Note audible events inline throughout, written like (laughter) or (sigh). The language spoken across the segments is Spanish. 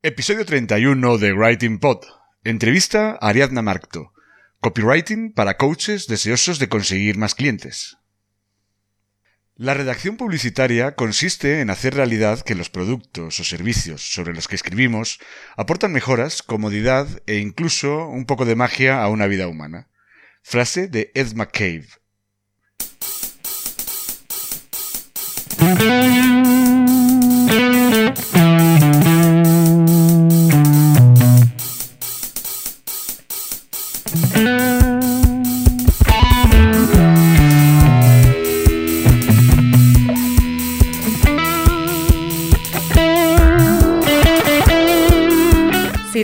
Episodio 31 de Writing Pod. Entrevista a Ariadna Marcto. Copywriting para coaches deseosos de conseguir más clientes. La redacción publicitaria consiste en hacer realidad que los productos o servicios sobre los que escribimos aportan mejoras, comodidad e incluso un poco de magia a una vida humana. Frase de Ed McCabe.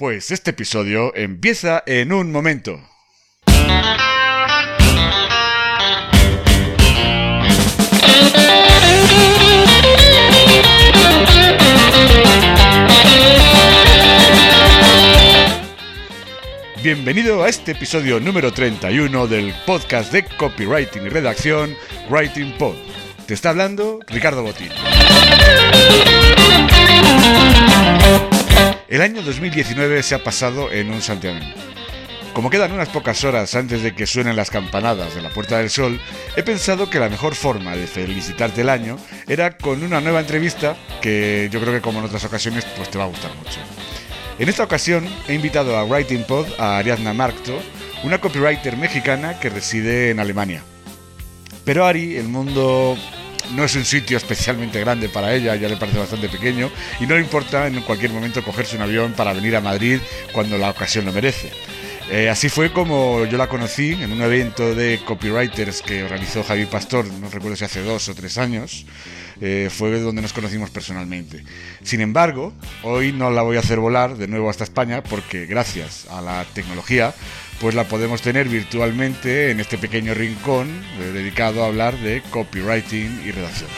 Pues este episodio empieza en un momento. Bienvenido a este episodio número 31 del podcast de copywriting y redacción Writing Pod. Te está hablando Ricardo Botín. El año 2019 se ha pasado en un santiamén. Como quedan unas pocas horas antes de que suenen las campanadas de la Puerta del Sol, he pensado que la mejor forma de felicitarte el año era con una nueva entrevista que yo creo que como en otras ocasiones pues te va a gustar mucho. En esta ocasión he invitado a Writing Pod a Ariadna Marcto, una copywriter mexicana que reside en Alemania. Pero Ari, el mundo no es un sitio especialmente grande para ella, ya le parece bastante pequeño, y no le importa en cualquier momento cogerse un avión para venir a Madrid cuando la ocasión lo merece. Eh, así fue como yo la conocí en un evento de copywriters que organizó Javi Pastor, no recuerdo si hace dos o tres años, eh, fue donde nos conocimos personalmente. Sin embargo, hoy no la voy a hacer volar de nuevo hasta España porque gracias a la tecnología, pues la podemos tener virtualmente en este pequeño rincón eh, dedicado a hablar de copywriting y redacción.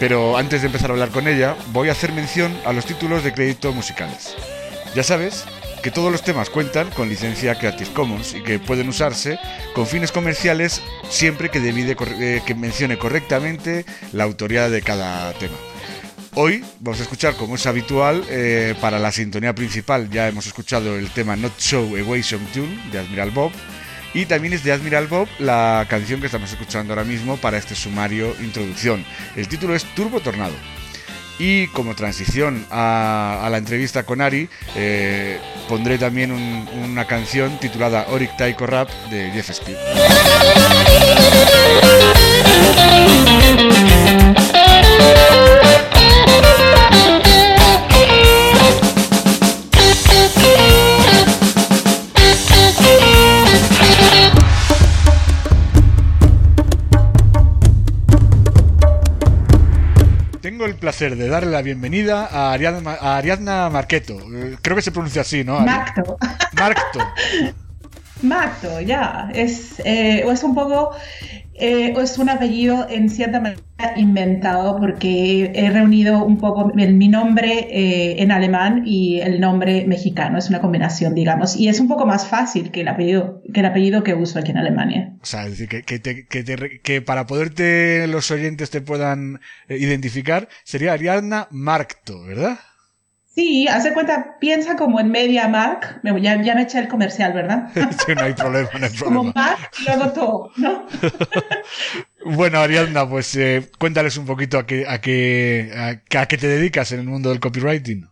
Pero antes de empezar a hablar con ella, voy a hacer mención a los títulos de crédito musicales. Ya sabes que todos los temas cuentan con licencia Creative Commons y que pueden usarse con fines comerciales siempre que, divide, eh, mencione correctamente la autoría de cada tema. Hoy vamos a escuchar, como es habitual, eh, para la sintonía principal ya hemos escuchado el tema Not Show Equation Tune de Admiral Bob y también es de Admiral Bob la canción que estamos escuchando ahora mismo para este sumario introducción. El título es Turbo Tornado. Y como transición a, la entrevista con Ari, eh, pondré también un- una canción titulada Oric Taiko Rap de Jeff Speed. Placer de darle la bienvenida a Ariadna, a Ariadna Marqueto. Eh, Creo que se pronuncia así, ¿no? Ari? Macto. Marcto. Macto, ya. Es, eh, es un poco, eh, es un apellido en cierta manera inventado porque he reunido un poco mi nombre eh, en alemán y el nombre mexicano. Es una combinación, digamos. Y es un poco más fácil que el apellido que, el apellido que uso aquí en Alemania. O sea, es decir, que, te- que que para poderte los oyentes te puedan eh, identificar, sería Ariadna Marcto, ¿verdad? Sí, hace cuenta, piensa como en Media Mark. Ya, ya me eché el comercial, ¿verdad? (laughs) sí, no hay problema, no hay (laughs) problema. Como Mark y luego todo, ¿no? (laughs) bueno, Ariadna, pues eh, cuéntales un poquito a qué, a, qué, a, qué te dedicas en el mundo del copywriting.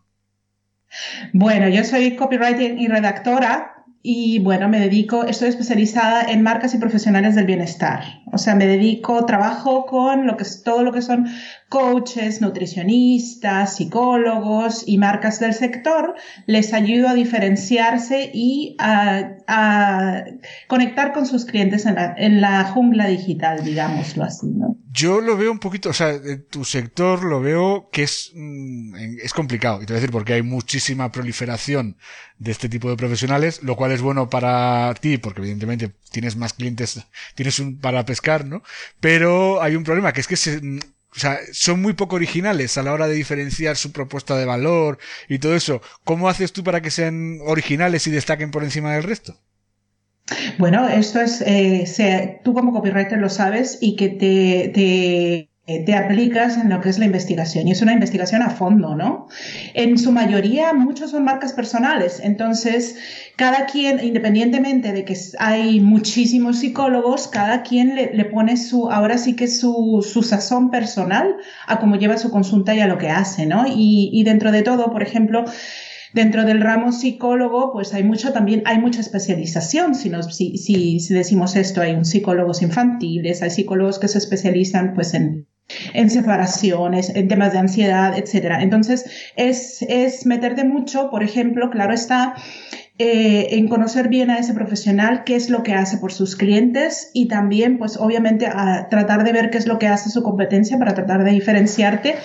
Bueno, yo soy copywriting y redactora y bueno, me dedico, estoy especializada en marcas y profesionales del bienestar. O sea, me dedico, trabajo con lo que es todo lo que son coaches, nutricionistas, psicólogos y marcas del sector. Les ayudo a diferenciarse y a, conectar con sus clientes en la, en la, jungla digital, digámoslo así, ¿no? Yo lo veo un poquito, o sea, en tu sector lo veo que es, mm, es complicado. Y te voy a decir porque hay muchísima proliferación de este tipo de profesionales, lo cual es bueno para ti, porque evidentemente tienes más clientes, tienes un para pescar, ¿no? Pero hay un problema, que es que se, o sea, son muy poco originales a la hora de diferenciar su propuesta de valor y todo eso. ¿Cómo haces tú para que sean originales y destaquen por encima del resto? Bueno, esto es, eh, tú como copywriter lo sabes y que te, te te aplicas en lo que es la investigación y es una investigación a fondo, ¿no? En su mayoría, muchos son marcas personales, entonces cada quien, independientemente de que hay muchísimos psicólogos, cada quien le, pone su, ahora sí que su, su, sazón personal a cómo lleva su consulta y a lo que hace, ¿no? Y, y dentro de todo, por ejemplo, Dentro del ramo psicólogo, pues hay mucho también, hay mucha especialización. Si, si, si, si, decimos esto, hay un psicólogos infantiles, hay psicólogos que se especializan pues en en separaciones, en temas de ansiedad, etcétera. Entonces, es, es meterte mucho, por ejemplo, claro está, eh, en conocer bien a ese profesional, qué es lo que hace por sus clientes y también, pues obviamente, a tratar de ver qué es lo que hace su competencia para tratar de diferenciarte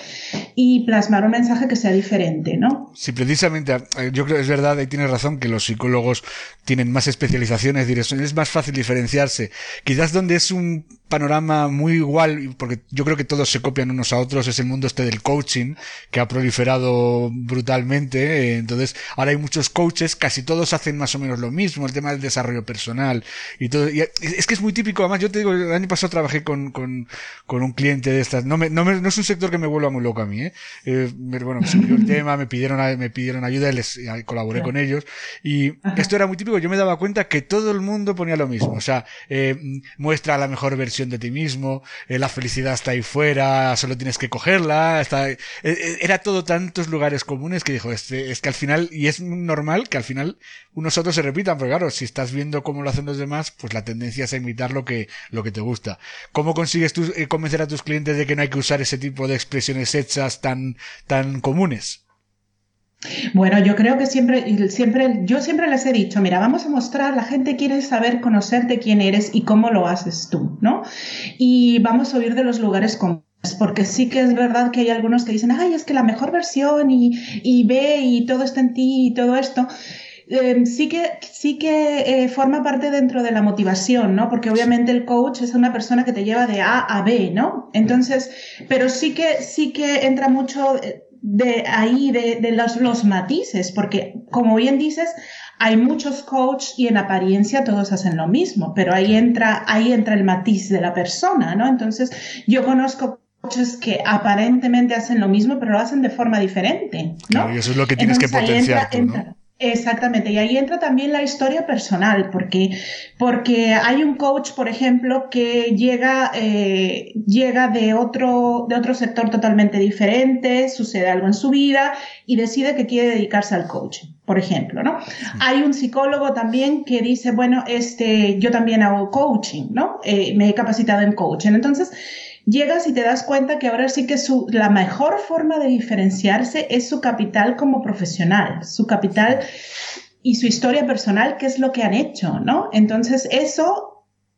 y plasmar un mensaje que sea diferente, ¿no? Sí, precisamente, eh, yo creo que es verdad, y tienes razón, que los psicólogos tienen más especializaciones, es más fácil diferenciarse. Quizás donde es un panorama muy igual, porque yo creo que todos se copian unos a otros, es el mundo este del coaching, que ha proliferado brutalmente, eh, entonces ahora hay muchos coaches, casi todos hacen más o menos lo mismo, el tema del desarrollo personal y todo. Y es que es muy típico, además yo te digo, el año pasado trabajé con, con, con un cliente de estas, no, me, no, me, no es un sector que me vuelva muy loco a mí, ¿eh? eh bueno, me subió el tema, me pidieron, me pidieron ayuda y les colaboré con ellos y esto era muy típico, yo me daba cuenta que todo el mundo ponía lo mismo, o sea, eh, muestra la mejor versión de ti mismo, eh, la felicidad está ahí fuera, solo tienes que cogerla, eh, eh, era todo tantos lugares comunes que dijo, este, es que al final, y es normal que al final unos otros se repitan, porque claro, si estás viendo cómo lo hacen los demás, pues la tendencia es a imitar lo que, lo que te gusta. ¿Cómo consigues tú convencer a tus clientes de que no hay que usar ese tipo de expresiones hechas tan, tan comunes? Bueno, yo creo que siempre, siempre, yo siempre les he dicho, mira, vamos a mostrar, la gente quiere saber, conocerte quién eres y cómo lo haces tú, ¿no? Y vamos a oír de los lugares comunes porque sí que es verdad que hay algunos que dicen, ay, es que la mejor versión y, y ve y todo está en ti y todo esto. Em, sí que, sí que eh, forma parte dentro de la motivación, ¿no? Porque obviamente el coach es una persona que te lleva de A a B, ¿no? Entonces, pero sí que, sí que entra mucho de ahí, de, de los, los matices, porque como bien dices, hay muchos coaches y en apariencia todos hacen lo mismo, pero ahí entra, ahí entra el matiz de la persona, ¿no? Entonces, yo conozco coaches que aparentemente hacen lo mismo, pero lo hacen de forma diferente. ¿no? y eso es lo que tienes que potenciar. ¿no? Exactamente, y ahí entra también la historia personal, porque, porque hay un coach, por ejemplo, que llega, eh, llega de, otro, de otro sector totalmente diferente, sucede algo en su vida y decide que quiere dedicarse al coaching, por ejemplo, ¿no? Hay un psicólogo también que dice, bueno, este, yo también hago coaching, ¿no? Eh, me he capacitado en coaching. Entonces, llegas y te das cuenta que ahora sí que su, la mejor forma de diferenciarse es su capital como profesional, su capital y su historia personal, qué es lo que han hecho, ¿no? Entonces, eso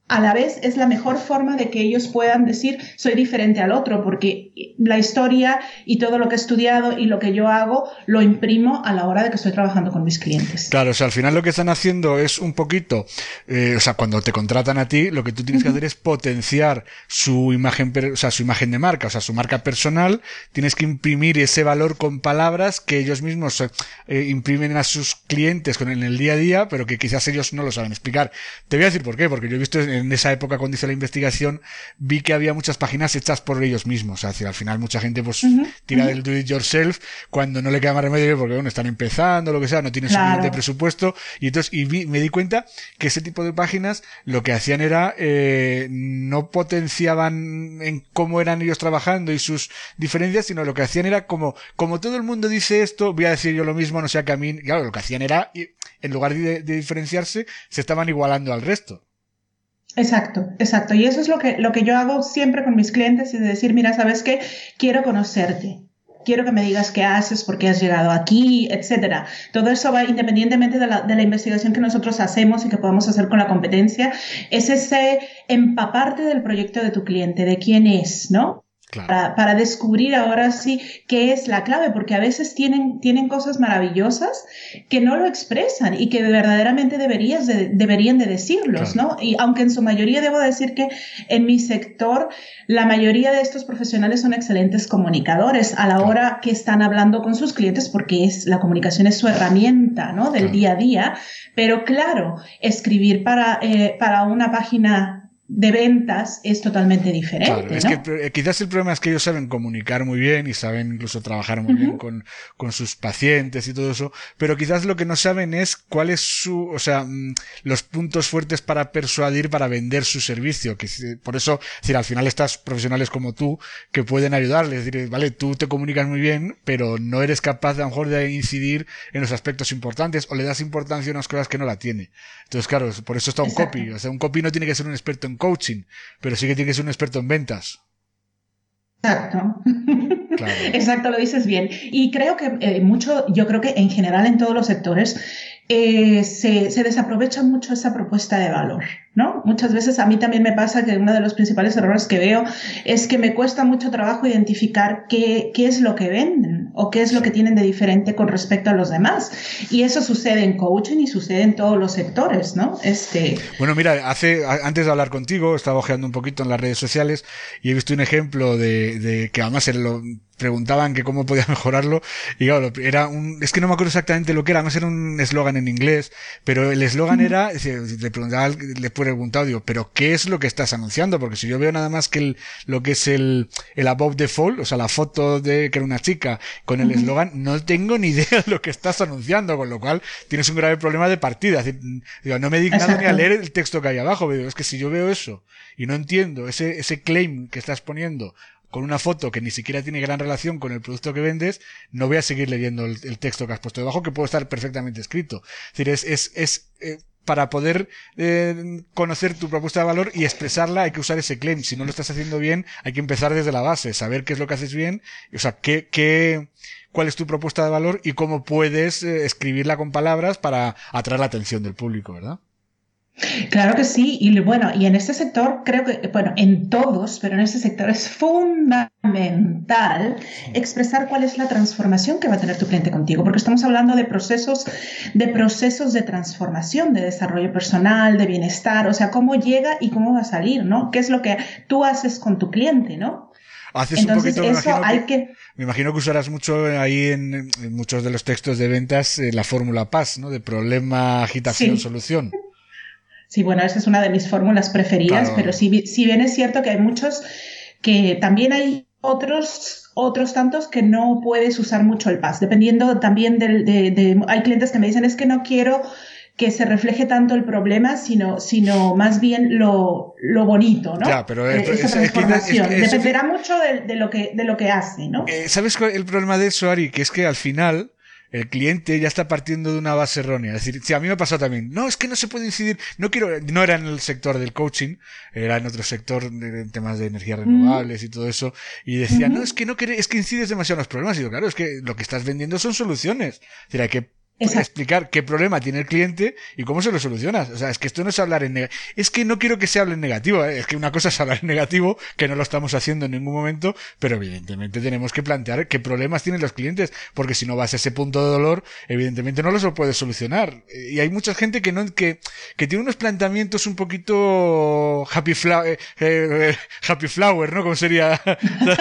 a la vez es la mejor forma de que ellos puedan decir soy diferente al otro, porque la historia y todo lo que he estudiado y lo que yo hago lo imprimo a la hora de que estoy trabajando con mis clientes. Claro, o sea, al final lo que están haciendo es un poquito, eh, o sea, cuando te contratan a ti, lo que tú tienes que hacer es potenciar su imagen, o sea, su imagen de marca, o sea, su marca personal, tienes que imprimir ese valor con palabras que ellos mismos eh, imprimen a sus clientes con en el día a día, pero que quizás ellos no lo saben explicar. Te voy a decir por qué, porque yo he visto en esa época cuando hice la investigación vi que había muchas páginas hechas por ellos mismos. O sea, al final mucha gente pues tira del do it yourself cuando no le queda más remedio porque bueno, están empezando, lo que sea, no tienen suficiente presupuesto. Y entonces, y me di cuenta que ese tipo de páginas lo que hacían era, eh, no potenciaban en cómo eran ellos trabajando y sus diferencias, sino lo que hacían era como, como todo el mundo dice esto, voy a decir yo lo mismo, no sea que a mí, claro, lo que hacían era, en lugar de, diferenciarse, se estaban igualando al resto. Exacto, exacto. Y eso es lo que, lo que yo hago siempre con mis clientes, y de decir, mira, ¿sabes qué? Quiero conocerte. Quiero que me digas qué haces, por qué has llegado aquí, etcétera. Todo eso va independientemente de la, de la investigación que nosotros hacemos y que podamos hacer con la competencia. Es ese empaparte del proyecto de tu cliente, de quién es, ¿no? Para, descubrir ahora sí qué es la clave, porque a veces tienen, tienen cosas maravillosas que no lo expresan y que verdaderamente deberías deberían de decirlos, ¿no? Y aunque en su mayoría debo decir que en mi sector la mayoría de estos profesionales son excelentes comunicadores a la hora que están hablando con sus clientes porque es, la comunicación es su herramienta, ¿no? Del día a día. Pero claro, escribir para, eh, para una página de ventas es totalmente diferente. Claro, es que eh, quizás el problema es que ellos saben comunicar muy bien y saben incluso trabajar muy bien con, con, sus pacientes y todo eso, pero quizás lo que no saben es cuál es su, o sea, mm, los puntos fuertes para persuadir, para vender su servicio. Que por eso, es decir, al final estás profesionales como tú que pueden ayudarles, es decir, vale, tú te comunicas muy bien, pero no eres capaz de a lo mejor de incidir en los aspectos importantes o le das importancia a unas cosas que no la tiene. Entonces, claro, por eso está un copy. O sea, un copy no tiene que ser un experto en coaching, pero sí que tiene que ser un experto en ventas. Exacto. (laughs) Exacto, lo dices bien. Y creo que eh, mucho, yo creo que en general en todos los sectores eh, se, se, desaprovecha mucho esa propuesta de valor, ¿no? Muchas veces a mí también me pasa que uno de los principales errores que veo es que me cuesta mucho trabajo identificar qué, qué es lo que venden o qué es lo que tienen de diferente con respecto a los demás. Y eso sucede en coaching y sucede en todos los sectores, ¿no? Este... Bueno, mira, hace, antes de hablar contigo, estaba ojeando un poquito en las redes sociales y he visto un ejemplo de, de que además lo, preguntaban que cómo podía (laughs) mejorarlo y claro, era un, es que no me acuerdo exactamente lo que era, además era un eslogan en inglés, pero el eslogan era, le preguntaba, le preguntado, digo, pero ¿qué es lo que estás anunciando? Porque si yo veo nada más que el, lo que es el, el above the fall, o sea, la foto de que era una chica con el eslogan, no tengo ni (laughs) idea de lo que estás anunciando, con lo cual tienes un grave problema de partida. digo, no me he dignado ni a leer el texto que hay abajo, pero es que si yo veo eso y no entiendo ese, ese claim que estás poniendo con una foto que ni siquiera tiene gran relación con el producto que vendes, no voy a seguir leyendo el, texto que has puesto debajo, que puede estar perfectamente escrito. Es decir, es, es, es eh, para poder eh, conocer tu propuesta de valor y expresarla hay que usar ese claim. Si no lo estás haciendo bien, hay que empezar desde la base, saber qué es lo que haces bien, o sea, qué, qué, cuál es tu propuesta de valor y cómo puedes eh, escribirla con palabras para atraer la atención del público, ¿verdad? Claro que sí, y bueno, y en este sector creo que, bueno, en todos, pero en este sector es fundamental expresar cuál es la transformación que va a tener tu cliente contigo, porque estamos hablando de procesos, de procesos de transformación, de desarrollo personal, de bienestar, o sea, cómo llega y cómo va a salir, ¿no? ¿Qué es lo que tú haces con tu cliente, ¿no? Haces Entonces, un poquito, eso hay que, Me imagino que usarás mucho ahí en, muchos de los textos de ventas eh, la fórmula PAS, ¿no? De problema, agitación, solución. Sí, bueno, esa es una de mis fórmulas preferidas, pero si, si bien es cierto que hay muchos que también hay otros otros tantos que no puedes usar mucho el PAS, dependiendo también del, de, hay clientes que me dicen es que no quiero que se refleje tanto el problema, sino, sino más bien lo, lo bonito, ¿no? Ya, pero eh, esa transformación. Dependerá mucho de, de, lo que, de lo que hace, ¿no? Eh, ¿Sabes el problema de eso, Ari? Que es que al final el cliente ya está partiendo de una base errónea. Es decir, si a mí me pasó también. No, es que no se puede incidir. No quiero, no era en el sector del coaching, era en otro sector de, temas de energías renovables y todo eso. Y decía, no, es que no quiere, es que incides demasiado en los problemas. Y digo, claro, es que lo que estás vendiendo son soluciones. Es decir, hay que explicar qué problema tiene el cliente y cómo se lo solucionas. O sea, es que esto no es hablar en negativo. Es que no quiero que se hable en negativo. ¿eh? Es que una cosa es hablar en negativo, que no lo estamos haciendo en ningún momento, pero evidentemente tenemos que plantear qué problemas tienen los clientes, porque si no vas a ese punto de dolor, evidentemente no los lo puedes solucionar. Y hay mucha gente que no, que, que tiene unos planteamientos un poquito happy flower, eh, eh, happy flower, ¿no? Como sería,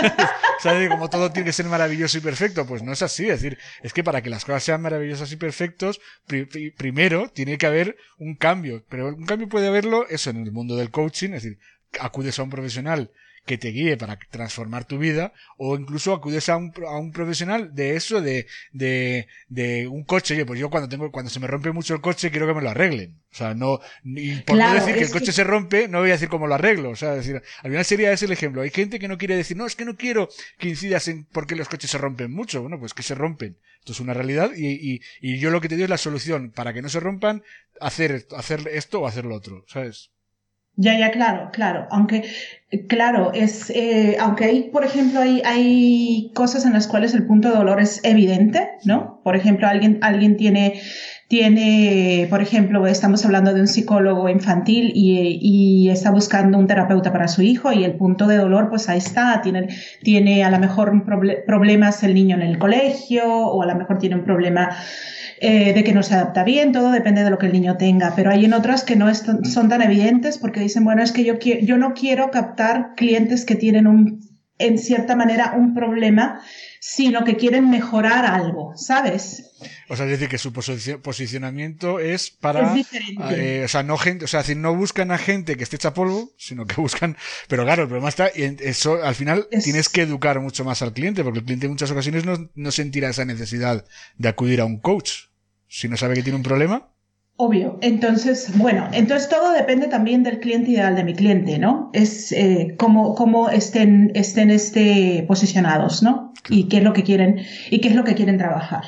(laughs) ¿sabes? Como todo tiene que ser maravilloso y perfecto. Pues no es así. Es decir, es que para que las cosas sean maravillosas y perfectas, perfectos, primero tiene que haber un cambio. Pero un cambio puede haberlo, eso, en el mundo del coaching, es decir, acudes a un profesional que te guíe para transformar tu vida o incluso acudes a un, a un profesional de eso, de, de, de un coche. Oye, pues yo cuando tengo, cuando se me rompe mucho el coche quiero que me lo arreglen. O sea, no, y por no decir que el coche se rompe, no voy a decir cómo lo arreglo. O sea, decir, al final sería ese el ejemplo. Hay gente que no quiere decir, no, es que no quiero que incidas en por qué los coches se rompen mucho. Bueno, pues que se rompen. Esto es una realidad y, y, y yo lo que te digo es la solución para que no se rompan, hacer, hacer esto o hacer lo otro, ¿sabes? Ya, ya, claro, claro. Aunque, claro, es, eh, aunque hay, por ejemplo, hay, hay cosas en las cuales el punto de dolor es evidente, ¿no? Por ejemplo, alguien, alguien tiene, tiene, por ejemplo, estamos hablando de un psicólogo infantil y, y, está buscando un terapeuta para su hijo y el punto de dolor, pues ahí está. Tiene, tiene a lo mejor problemas el niño en el colegio o a lo mejor tiene un problema eh, de que no se adapta bien, todo depende de lo que el niño tenga, pero hay en otras que no son tan evidentes porque dicen, bueno, es que yo, yo no quiero captar clientes que tienen un, en cierta manera un problema, sino que quieren mejorar algo, ¿sabes? O sea, es decir, que su posicionamiento es para. Es diferente. Eh, o sea, no gente, o sea, decir, no buscan a gente que esté hecha polvo, sino que (laughs) buscan. Pero claro, el problema está, y eso al final tienes que educar mucho más al cliente, porque el cliente en muchas ocasiones no, no sentirá esa necesidad de acudir a un coach. Si no sabe que tiene un problema. Obvio. Entonces, bueno, entonces todo depende también del cliente ideal de mi cliente, ¿no? Es eh, cómo, cómo estén, estén este, posicionados, ¿no? Y qué es lo que quieren, y qué es lo que quieren trabajar.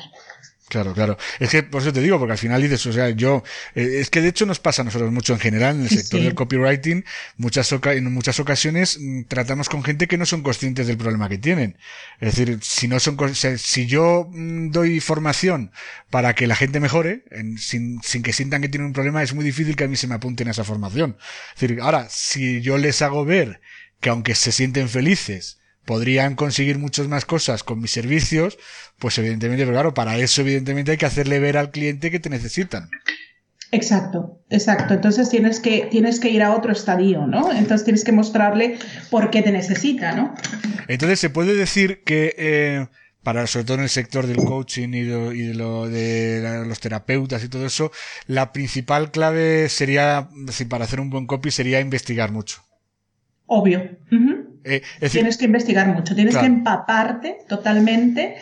Claro, claro. Es que por eso te digo, porque al final dices, o sea, yo, eh, es que de hecho nos pasa a nosotros mucho en general en el sector del copywriting, muchas en muchas ocasiones mm, tratamos con gente que no son conscientes del problema que tienen. Es decir, si no son, si yo mm, doy formación para que la gente mejore, en, sin, sin que sientan que tienen un problema, es muy difícil que a mí se me apunten a esa formación. Es decir, ahora, si yo les hago ver que aunque se sienten felices, podrían conseguir muchas más cosas con mis servicios, pues evidentemente, pero claro, para eso evidentemente hay que hacerle ver al cliente que te necesitan. Exacto, exacto. Entonces tienes que, tienes que ir a otro estadio, ¿no? Entonces tienes que mostrarle por qué te necesita, ¿no? Entonces se puede decir que eh, para sobre todo en el sector del coaching y, de, lo, de los terapeutas y todo eso, la principal clave sería, para hacer un buen copy sería investigar mucho. Obvio. Eh, tienes que investigar mucho, tienes que empaparte totalmente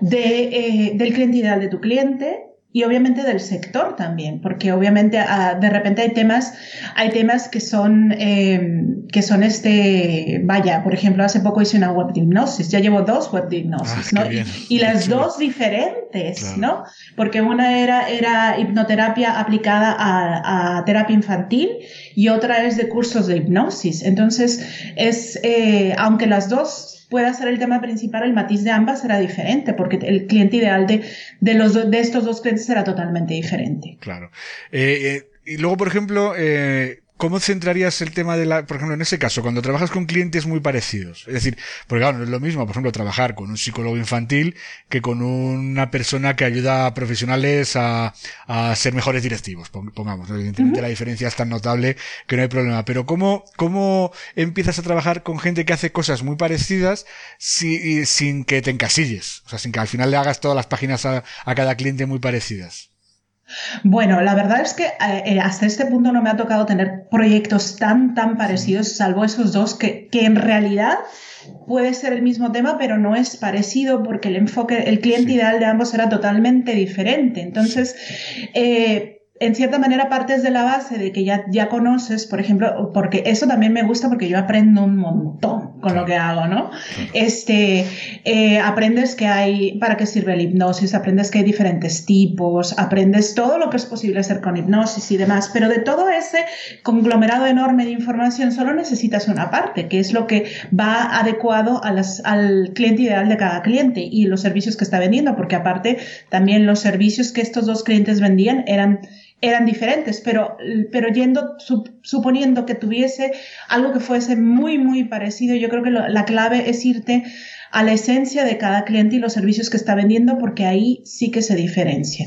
de, eh, del cliente ideal de tu cliente, y obviamente del sector también, porque obviamente ah, de repente hay temas, hay temas que son, eh, que son este, vaya, por ejemplo, hace poco hice una web hipnosis, ya llevo dos web hipnosis, ah, ¿no? Y, las dos diferentes, ¿no? Porque una era, era hipnoterapia aplicada a, a, terapia infantil y otra es de cursos de hipnosis. Entonces, es, eh, aunque las dos pueda ser el tema principal, el matiz de ambas será diferente, porque el cliente ideal de, de, los, de estos dos clientes será totalmente diferente. Claro. Eh, eh, y luego, por ejemplo, eh, ¿Cómo centrarías el tema de la, por ejemplo, en ese caso, cuando trabajas con clientes muy parecidos? Es decir, porque claro, no es lo mismo, por ejemplo, trabajar con un psicólogo infantil que con una persona que ayuda a profesionales a, a ser mejores directivos, pongamos. Evidentemente la diferencia es tan notable que no hay problema. Pero ¿cómo, cómo empiezas a trabajar con gente que hace cosas muy parecidas si, sin que te encasilles? O sea, sin que al final le hagas todas las páginas a, a cada cliente muy parecidas. Bueno, la verdad es que eh, eh, hasta este punto no me ha tocado tener proyectos tan, tan parecidos, salvo esos dos, que, que en realidad puede ser el mismo tema, pero no es parecido porque el enfoque, el cliente ideal de ambos era totalmente diferente. Entonces, eh, en cierta manera partes de la base de que ya, ya conoces, por ejemplo, porque eso también me gusta porque yo aprendo un montón con lo que hago, ¿no? Este, eh, aprendes que hay, para qué sirve la hipnosis, aprendes que hay diferentes tipos, aprendes todo lo que es posible hacer con hipnosis y demás, pero de todo ese conglomerado enorme de información solo necesitas una parte, que es lo que va adecuado a las, al cliente ideal de cada cliente y los servicios que está vendiendo, porque aparte también los servicios que estos dos clientes vendían eran eran diferentes, pero, pero yendo, suponiendo que tuviese algo que fuese muy, muy parecido, yo creo que la clave es irte a la esencia de cada cliente y los servicios que está vendiendo, porque ahí sí que se diferencia.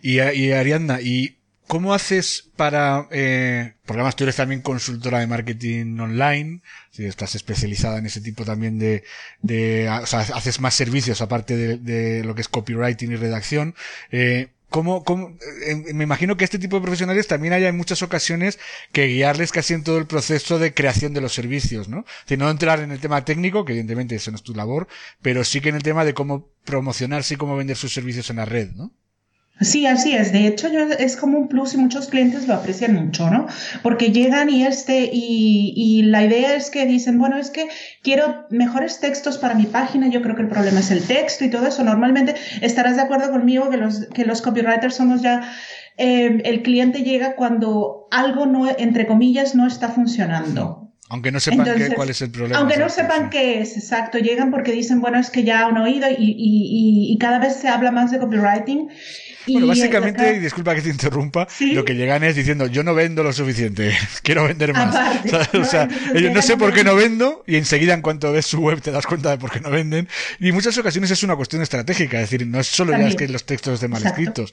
Y, y Ariadna, ¿y cómo haces para, eh, además tú eres también consultora de marketing online, si estás especializada en ese tipo también de, de o sea, haces más servicios aparte de, de lo que es copywriting y redacción, eh, ¿Cómo, cómo, eh, me imagino que este tipo de profesionales también hay en muchas ocasiones que guiarles casi en todo el proceso de creación de los servicios, ¿no? De no entrar en el tema técnico, que evidentemente eso no es tu labor, pero sí que en el tema de cómo promocionarse y cómo vender sus servicios en la red, ¿no? Sí, así es. De hecho, yo, es como un plus y muchos clientes lo aprecian mucho, ¿no? Porque llegan y este, y, y, la idea es que dicen, bueno, es que quiero mejores textos para mi página, yo creo que el problema es el texto y todo eso. Normalmente estarás de acuerdo conmigo que los, que los copywriters somos ya, eh, el cliente llega cuando algo no, entre comillas, no está funcionando. Aunque no sepan Entonces, qué, cuál es el problema. Aunque no sepan qué es, exacto. Llegan porque dicen, bueno, es que ya han oído y, y, y cada vez se habla más de copywriting (laughs) bueno, básicamente, disculpa que te interrumpa, lo que llegan es diciendo, yo no vendo lo suficiente, (laughs) quiero vender más. (laughs) o sea, no, ellos no sé por qué no vendo, y enseguida en cuanto ves su web te das cuenta de por qué no venden. Y en muchas ocasiones es una cuestión estratégica, es decir, no es solo ya es que los textos estén mal escritos.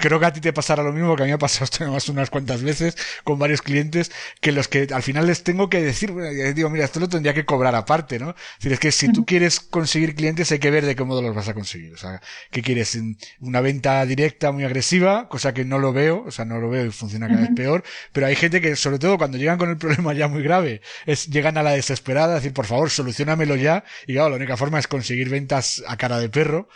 Creo que a ti te pasará lo mismo que a mí me ha pasado más unas cuantas veces con varios clientes, que los que al final les tengo que decir, digo, mira, esto lo tendría que cobrar aparte, ¿no? Es decir, es que si tú quieres conseguir clientes hay que ver de qué modo los vas a conseguir. O sea, ¿qué quieres? ¿Una venta directa, muy agresiva, cosa que no lo veo, o sea, no lo veo y funciona cada vez peor, pero hay gente que, sobre todo cuando llegan con el (laughs) problema ya muy grave, es, llegan a la desesperada, decir, por favor, solucionamelo ya, y claro, la única forma es conseguir ventas a cara de perro,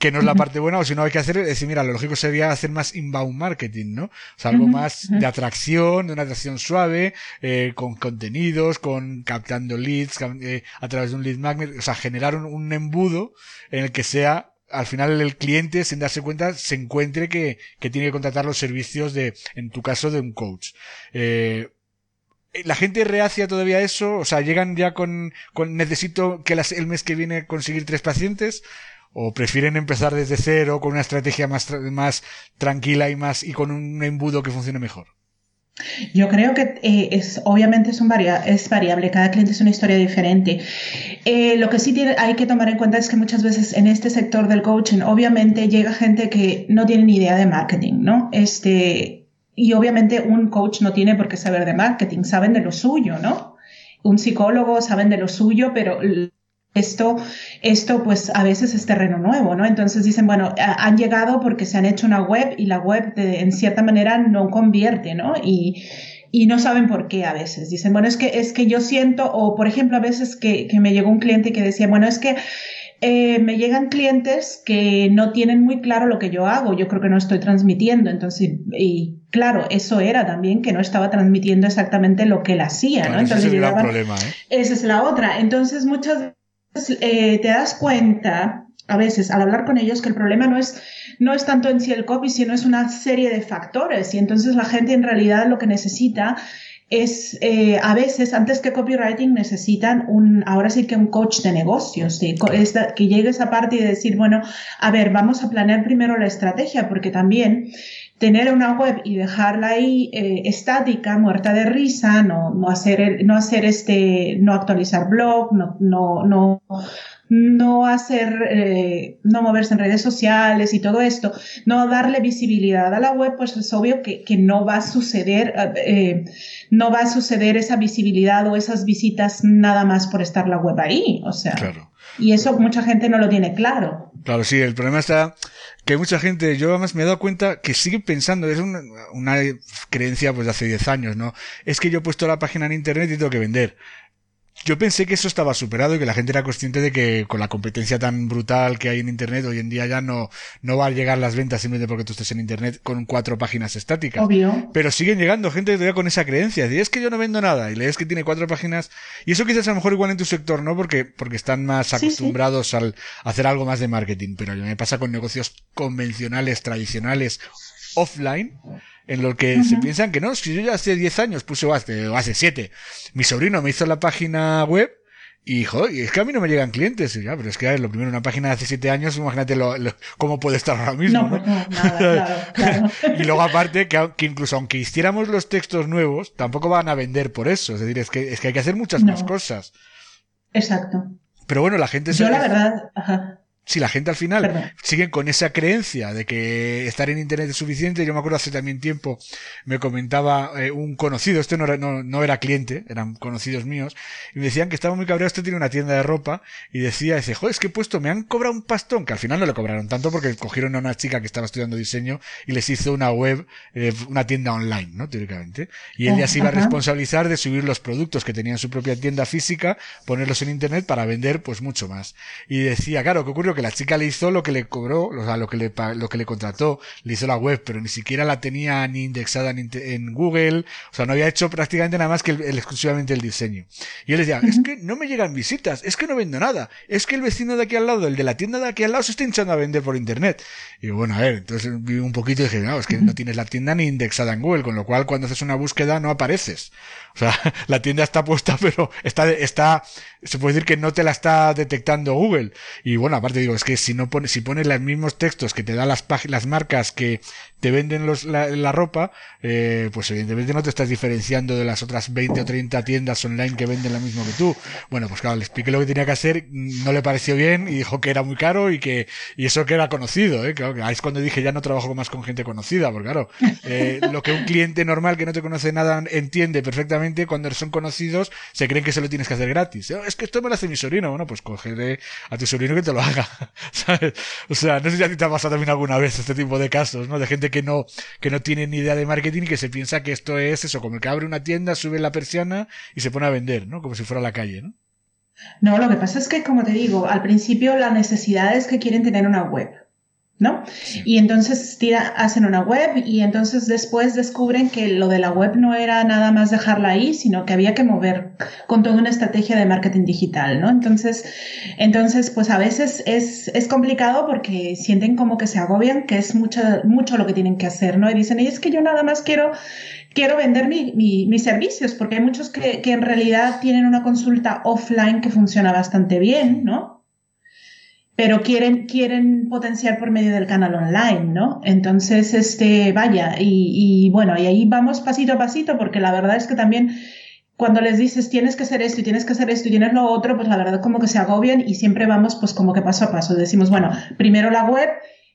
que no es la parte buena, o si no hay que hacer, es decir, mira, lo lógico sería hacer más inbound marketing, ¿no? O sea, algo más de atracción, de una atracción suave, eh, con contenidos, con captando leads, eh, a través de un lead magnet, o sea, generar un, un, embudo en el que sea al final el cliente, sin darse cuenta, se encuentre que, que tiene que contratar los servicios de, en tu caso, de un coach. Eh, la gente reacia todavía a eso, o sea, llegan ya con, con necesito que las, el mes que viene conseguir tres pacientes, o prefieren empezar desde cero con una estrategia más, más tranquila y más, y con un embudo que funcione mejor. Yo creo que eh, es, obviamente varia, es variable, cada cliente es una historia diferente. Eh, lo que sí tiene, hay que tomar en cuenta es que muchas veces en este sector del coaching, obviamente llega gente que no tiene ni idea de marketing, ¿no? Este, y obviamente un coach no tiene por qué saber de marketing, saben de lo suyo, ¿no? Un psicólogo saben de lo suyo, pero esto, esto pues a veces es terreno nuevo, ¿no? Entonces dicen, bueno, han llegado porque se han hecho una web y la web de, en cierta manera no convierte, ¿no? Y, y no saben por qué a veces. Dicen, bueno, es que, es que yo siento, o por ejemplo a veces que, que me llegó un cliente que decía, bueno, es que eh, me llegan clientes que no tienen muy claro lo que yo hago, yo creo que no estoy transmitiendo, entonces, y claro, eso era también que no estaba transmitiendo exactamente lo que él hacía, ¿no? Entonces, ese es el problema, ¿eh? Esa es la otra. Entonces, muchas eh, te das cuenta a veces al hablar con ellos que el problema no es, no es tanto en sí el copy, sino es una serie de factores. Y entonces la gente en realidad lo que necesita es eh, a veces antes que copywriting necesitan un ahora sí que un coach de negocios que llegue esa parte y decir bueno a ver vamos a planear primero la estrategia porque también tener una web y dejarla ahí eh, estática, muerta de risa, no, no hacer, no hacer este, no actualizar blog, no, no, no, no hacer, eh, no moverse en redes sociales y todo esto, no darle visibilidad a la web, pues es obvio que, que no va a suceder, eh, no va a suceder esa visibilidad o esas visitas nada más por estar la web ahí, o sea. Claro. Y eso mucha gente no lo tiene claro. Claro, sí, el problema está que mucha gente, yo además me he dado cuenta que sigue pensando, es una, una creencia pues de hace 10 años, ¿no? Es que yo he puesto la página en internet y tengo que vender yo pensé que eso estaba superado y que la gente era consciente de que con la competencia tan brutal que hay en Internet hoy en día ya no, no va a llegar las ventas simplemente porque tú estés en Internet con cuatro páginas estáticas. Obvio. Pero siguen llegando gente todavía con esa creencia. Y es que yo no vendo nada y lees que tiene cuatro páginas. Y eso quizás a lo mejor igual en tu sector, ¿no? Porque, porque están más acostumbrados sí, sí. al hacer algo más de marketing. Pero me pasa con negocios convencionales, tradicionales, offline en lo que uh -huh. se piensan que no, si yo ya hace 10 años puse, o hace, o hace 7, mi sobrino me hizo la página web y, joder, es que a mí no me llegan clientes. Y ya, pero es que lo primero, una página de hace 7 años, imagínate lo, lo, cómo puede estar ahora mismo. No, ¿no? no nada, (laughs) claro, claro. y luego aparte, que, que, incluso aunque hiciéramos los textos nuevos, tampoco van a vender por eso. Es decir, es que, es que hay que hacer muchas más cosas. Exacto. Pero bueno, la gente Yo la verdad, ajá. Si la gente al final Perdón. sigue con esa creencia de que estar en internet es suficiente, yo me acuerdo hace también tiempo, me comentaba eh, un conocido, este no era, no, no era cliente, eran conocidos míos, y me decían que estaba muy cabreado, este tiene una tienda de ropa, y decía, dice, joder, es que he puesto, me han cobrado un pastón, que al final no le cobraron tanto porque cogieron a una chica que estaba estudiando diseño y les hizo una web, eh, una tienda online, ¿no? Teóricamente. Y él ya se iba a responsabilizar de subir los productos que tenían en su propia tienda física, ponerlos en internet para vender pues mucho más. Y decía, claro, ¿qué ocurrió? Que la chica le hizo lo que le cobró, o sea, lo que le, lo que le contrató, le hizo la web, pero ni siquiera la tenía ni indexada en, en Google, o sea, no había hecho prácticamente nada más que el- el- exclusivamente el diseño. Y él decía, es que no me llegan visitas, es que no vendo nada, es que el vecino de aquí al lado, el de la tienda de aquí al lado, se está hinchando a vender por internet. Y bueno, a ver, entonces vi un poquito y dije, no, es que no tienes la tienda ni indexada en Google, con lo cual cuando haces una búsqueda no apareces. O sea, (laughs) la tienda está puesta, (laughs) pero está, está, se puede decir que no te la está detectando Google. Y bueno, aparte digo, es que si no pones, si pones los mismos textos que te dan las páginas, las marcas que te venden los, la, la ropa, eh, pues evidentemente no te estás diferenciando de las otras 20 o 30 tiendas online que venden lo mismo que tú. Bueno, pues claro, le expliqué lo que tenía que hacer, no le pareció bien y dijo que era muy caro y que, y eso que era conocido, eh. Claro, que ahí es cuando dije ya no trabajo más con gente conocida, porque claro, eh, (laughs) lo que un cliente normal que no te conoce nada entiende perfectamente, cuando son conocidos, se creen que se lo tienes que hacer gratis. "Oh, Es que esto me lo hace mi sobrino. Bueno, pues cogeré a tu sobrino que te lo haga. (laughs) ¿sabes? O sea, no sé si a ti te ha pasado también alguna vez este tipo de casos, ¿no? De gente que no, que no tiene ni idea de marketing y que se piensa que esto es eso, como el que abre una tienda, sube la persiana y se pone a vender, ¿no? Como si fuera la calle, ¿no? No, lo que pasa es que, como te digo, al principio la necesidad es que quieren tener una web, ¿no? Y entonces tira, hacen una web y entonces después descubren que lo de la web no era nada más dejarla ahí, sino que había que mover con toda una estrategia de marketing digital, ¿no? Entonces, entonces pues a veces es, es complicado porque sienten como que se agobian, que es mucho, mucho lo que tienen que hacer, ¿no? Y dicen, y es que yo nada más quiero quiero vender mi, mi, mis servicios, porque hay muchos que, que, en realidad tienen una consulta offline que funciona bastante bien, ¿no? Pero quieren, quieren potenciar por medio del canal online, ¿no? Entonces, este, vaya, y, y bueno, y ahí vamos pasito a pasito, porque la verdad es que también cuando les dices tienes que hacer esto y tienes que hacer esto y tienes lo otro, pues la verdad como que se agobian y siempre vamos pues como que paso a paso. Decimos, bueno, primero la web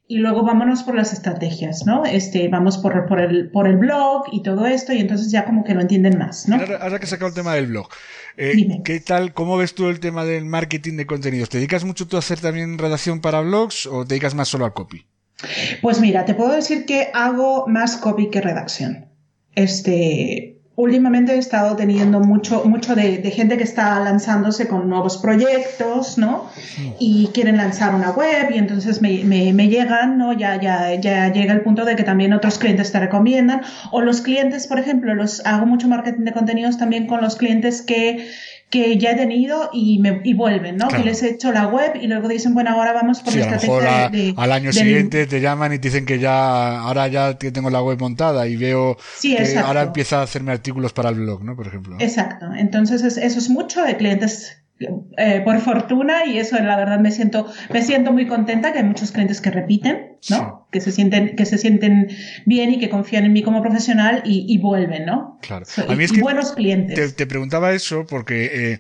y luego vámonos por las estrategias, ¿no? Este, vamos por, por, el, por el blog y todo esto y entonces ya como que lo entienden más, ¿no? Ahora, ahora que he sacado el tema del blog, eh, ¿qué tal, cómo ves tú el tema del marketing de contenidos? ¿Te dedicas mucho tú a hacer también redacción para blogs o te dedicas más solo al copy? Pues mira, te puedo decir que hago más copy que redacción. Este, últimamente he estado teniendo mucho, mucho de, de, gente que está lanzándose con nuevos proyectos, ¿no? Y quieren lanzar una web y entonces me, me, me, llegan, ¿no? Ya, ya, ya llega el punto de que también otros clientes te recomiendan. O los clientes, por ejemplo, los hago mucho marketing de contenidos también con los clientes que que ya he tenido y, me, y vuelven, ¿no? Claro. Que les he hecho la web y luego dicen, bueno, ahora vamos por sí, la estrategia a, de, al año de, siguiente te llaman y te dicen que ya ahora ya tengo la web montada y veo sí, que exacto. ahora empieza a hacerme artículos para el blog, ¿no? Por ejemplo. Exacto. Entonces es, eso es mucho de clientes eh, por fortuna y eso la verdad me siento me siento muy contenta que hay muchos clientes que repiten no. Que se sienten que se sienten bien y que confían en mí como profesional y, y vuelven no claro so, a mí es que buenos clientes te, te, preguntaba eso porque eh,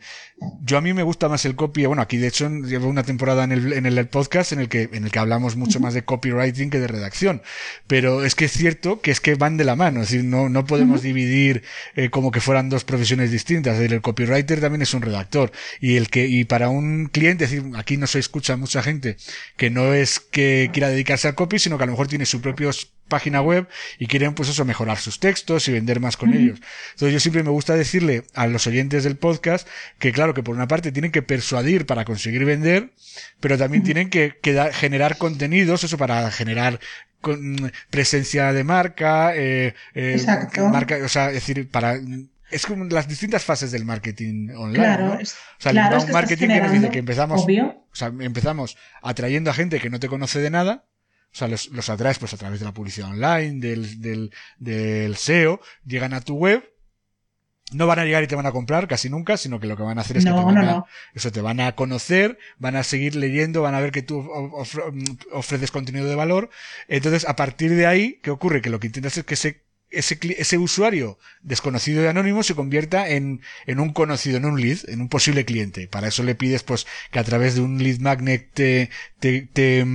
yo a mí me gusta más el copy bueno aquí de hecho llevo una temporada en el, en el podcast en el que en el que hablamos mucho uh -huh. más de copywriting que de redacción pero es que es cierto que es que van de la mano es decir no no podemos uh -huh. dividir eh, como que fueran dos profesiones distintas decir, el copywriter también es un redactor y el que y para un cliente, es decir, aquí no se escucha mucha gente que no es que quiera dedicarse al copy, sino que a lo mejor tiene su propia página web y quieren pues eso mejorar sus textos y vender más con ellos. Entonces yo siempre me gusta decirle a los oyentes del podcast que claro que por una parte tienen que persuadir para conseguir vender, pero también tienen que, que da, generar contenidos, eso para generar con presencia de marca, eh, eh, marca, o sea, es decir, para es como las distintas fases del marketing online. Claro, ¿no? o sea, claro, un es que marketing que nos dice que empezamos, obvio. o sea, empezamos atrayendo a gente que no te conoce de nada. O sea, los, los atraes pues a través de la publicidad online, del, del, del SEO, llegan a tu web, no van a llegar y te van a comprar casi nunca, sino que lo que van a hacer es no, que te van, no, a, eso, te van a conocer, van a seguir leyendo, van a ver que tú ofre, ofreces contenido de valor. Entonces, a partir de ahí, ¿qué ocurre? Que lo que intentas es que ese ese, ese usuario desconocido y anónimo se convierta en, en un conocido, en un lead, en un posible cliente. Para eso le pides pues que a través de un lead magnet te, te, te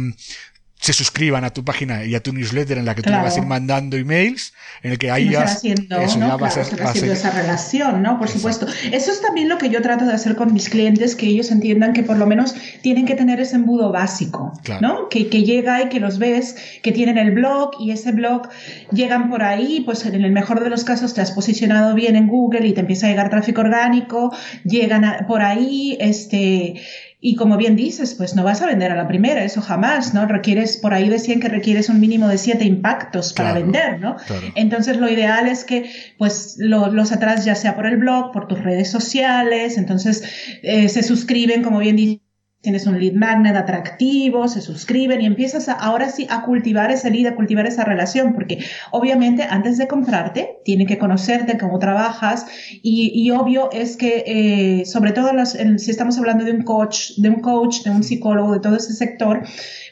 se suscriban a tu página y a tu newsletter en la que tú le vas a ir mandando emails, en el que ahí ya, haciendo, eso, ¿no? ya vas, claro, a, haciendo esa relación, ¿no? Por supuesto. Eso es también lo que yo trato de hacer con mis clientes, que ellos entiendan que por lo menos tienen que tener ese embudo básico, ¿no? Que, que llega y que los ves, que tienen el blog y ese blog llegan por ahí, pues en el mejor de los casos te has posicionado bien en Google y te empieza a llegar tráfico orgánico, llegan por ahí, este y como bien dices, pues no vas a vender a la primera, eso jamás, ¿no? Requieres, por ahí decían que requieres un mínimo de siete impactos para vender, ¿no? Entonces lo ideal es que pues los atrás ya sea por el blog, por tus redes sociales, entonces eh, se suscriben, como bien dices tienes un lead magnet atractivo, se suscriben y empiezas ahora sí a cultivar ese lead, a cultivar esa relación, porque obviamente antes de comprarte, tienen que conocerte, cómo trabajas y, obvio es que eh, sobre todo si estamos hablando de un coach, de un coach, de un psicólogo, de todo ese sector,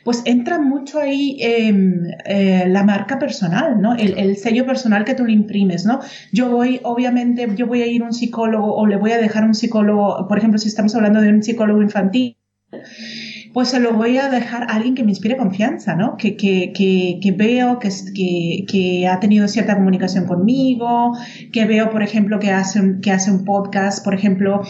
pues entra mucho ahí em, eh, la marca personal, ¿no? El, el, sello personal que tú le imprimes, ¿no? Yo voy, obviamente, yo voy a ir a un psicólogo o le voy a dejar a un psicólogo, por ejemplo, si estamos hablando de un psicólogo infantil, pues se lo voy a dejar a alguien que me inspire confianza, ¿no? Que, que, que, que veo que, que, ha tenido cierta comunicación conmigo, que veo, por ejemplo, que hace un, que hace un podcast, por ejemplo,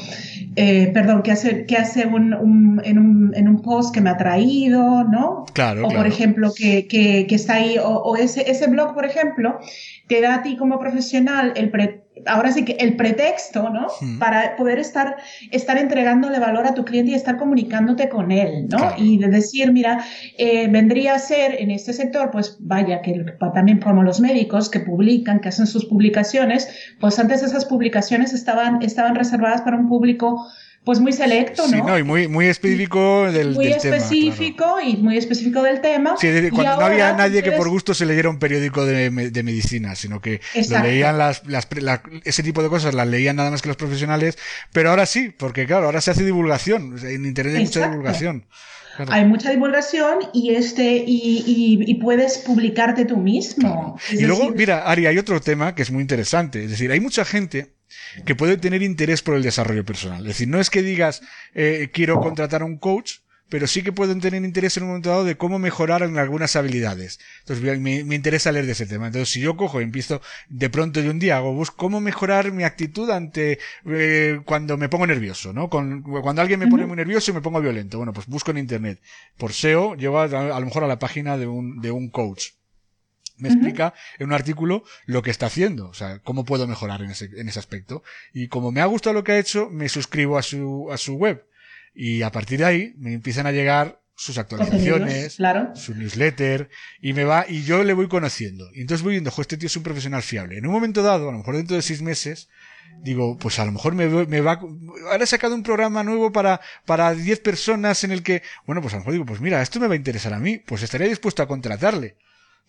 eh, perdón, que hace, que hace un, un, en, un, en un post que me ha traído, ¿no? Claro. O, por ejemplo, que, que, que está ahí, o, o, ese, ese blog, por ejemplo, te da a ti como profesional el pre ahora sí que el pretexto, ¿no? Para poder estar, estar entregándole valor a tu cliente y estar comunicándote con él, ¿no? Y de decir, mira, eh, vendría a ser en este sector, pues vaya, que también como los médicos que publican, que hacen sus publicaciones, pues antes esas publicaciones estaban, estaban reservadas para un público pues muy selecto, ¿no? Sí, no, y muy, muy específico del, muy específico y muy específico del tema. Sí, cuando no había nadie que por gusto se leyera un periódico de, de medicina, sino que lo leían las, las, ese tipo de cosas, las leían nada más que los profesionales, pero ahora sí, porque claro, ahora se hace divulgación, en internet hay mucha divulgación. Hay mucha divulgación y este y, y, puedes publicarte tú mismo. Y luego, mira, Ari, hay otro tema que es muy interesante. Es decir, hay mucha gente que puede tener interés por el desarrollo personal. Es decir, no es que digas eh, quiero contratar a un coach, pero sí que pueden tener interés en un momento dado de cómo mejorar en algunas habilidades. Entonces me, me, interesa leer de ese tema. Entonces si yo cojo y empiezo de pronto de un día hago busco cómo mejorar mi actitud ante eh, cuando me pongo nervioso, ¿no? Con, cuando alguien me pone muy nervioso y me pongo violento. Bueno, pues busco en internet. Por SEO llego a, a, lo mejor a la página de un, de un coach me explica en un artículo lo que está haciendo, o sea, cómo puedo mejorar en ese, en ese aspecto. Y como me ha gustado lo que ha hecho, me suscribo a su, a su web. Y a partir de ahí me empiezan a llegar sus actualizaciones, su newsletter, y me va, y yo le voy conociendo. Y entonces voy viendo, jo, este tío es un profesional fiable. En un momento dado, a lo mejor dentro de seis meses, digo, pues a lo mejor me, me va, ahora he sacado un programa nuevo para, para diez personas en el que, bueno, pues a lo mejor digo, pues mira, esto me va a interesar a mí, pues estaría dispuesto a contratarle.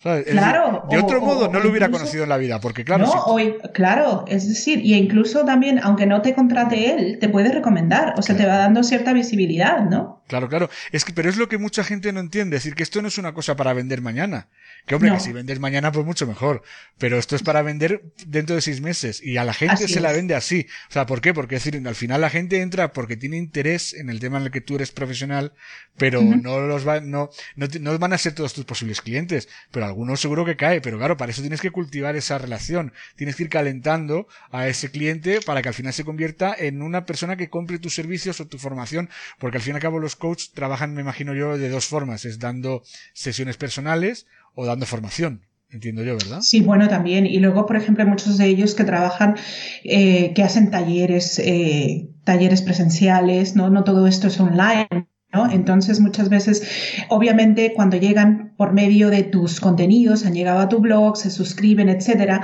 Claro. de otro modo no lo hubiera conocido en la vida, porque claro. No, claro, es decir, y incluso también, aunque no te contrate él, te puede recomendar, o sea, te va dando cierta visibilidad, ¿no? Claro, claro. Es que, pero es lo que mucha gente no entiende, es decir, que esto no es una cosa para vender mañana. Que hombre, que si vendes mañana, pues mucho mejor. Pero esto es para vender dentro de seis meses. Y a la gente se la vende así. O sea, ¿por qué? Porque es decir, al final la gente entra porque tiene interés en el tema en el que tú eres profesional, pero no los va, no, no, no, van a ser todos tus posibles clientes. Pero algunos seguro que cae. Pero claro, para eso tienes que cultivar esa relación. Tienes que ir calentando a ese cliente para que al final se convierta en una persona que compre tus servicios o tu formación. Porque al fin y al cabo los coaches trabajan, me imagino yo, de dos formas. Es dando sesiones personales o dando formación. Entiendo yo, ¿verdad? Sí, bueno, también. Y luego, por ejemplo, muchos de ellos que trabajan, eh, que hacen talleres, eh, talleres presenciales, ¿no? No todo esto es online. ¿No? Entonces, muchas veces, obviamente, cuando llegan por medio de tus contenidos, han llegado a tu blog, se suscriben, etcétera,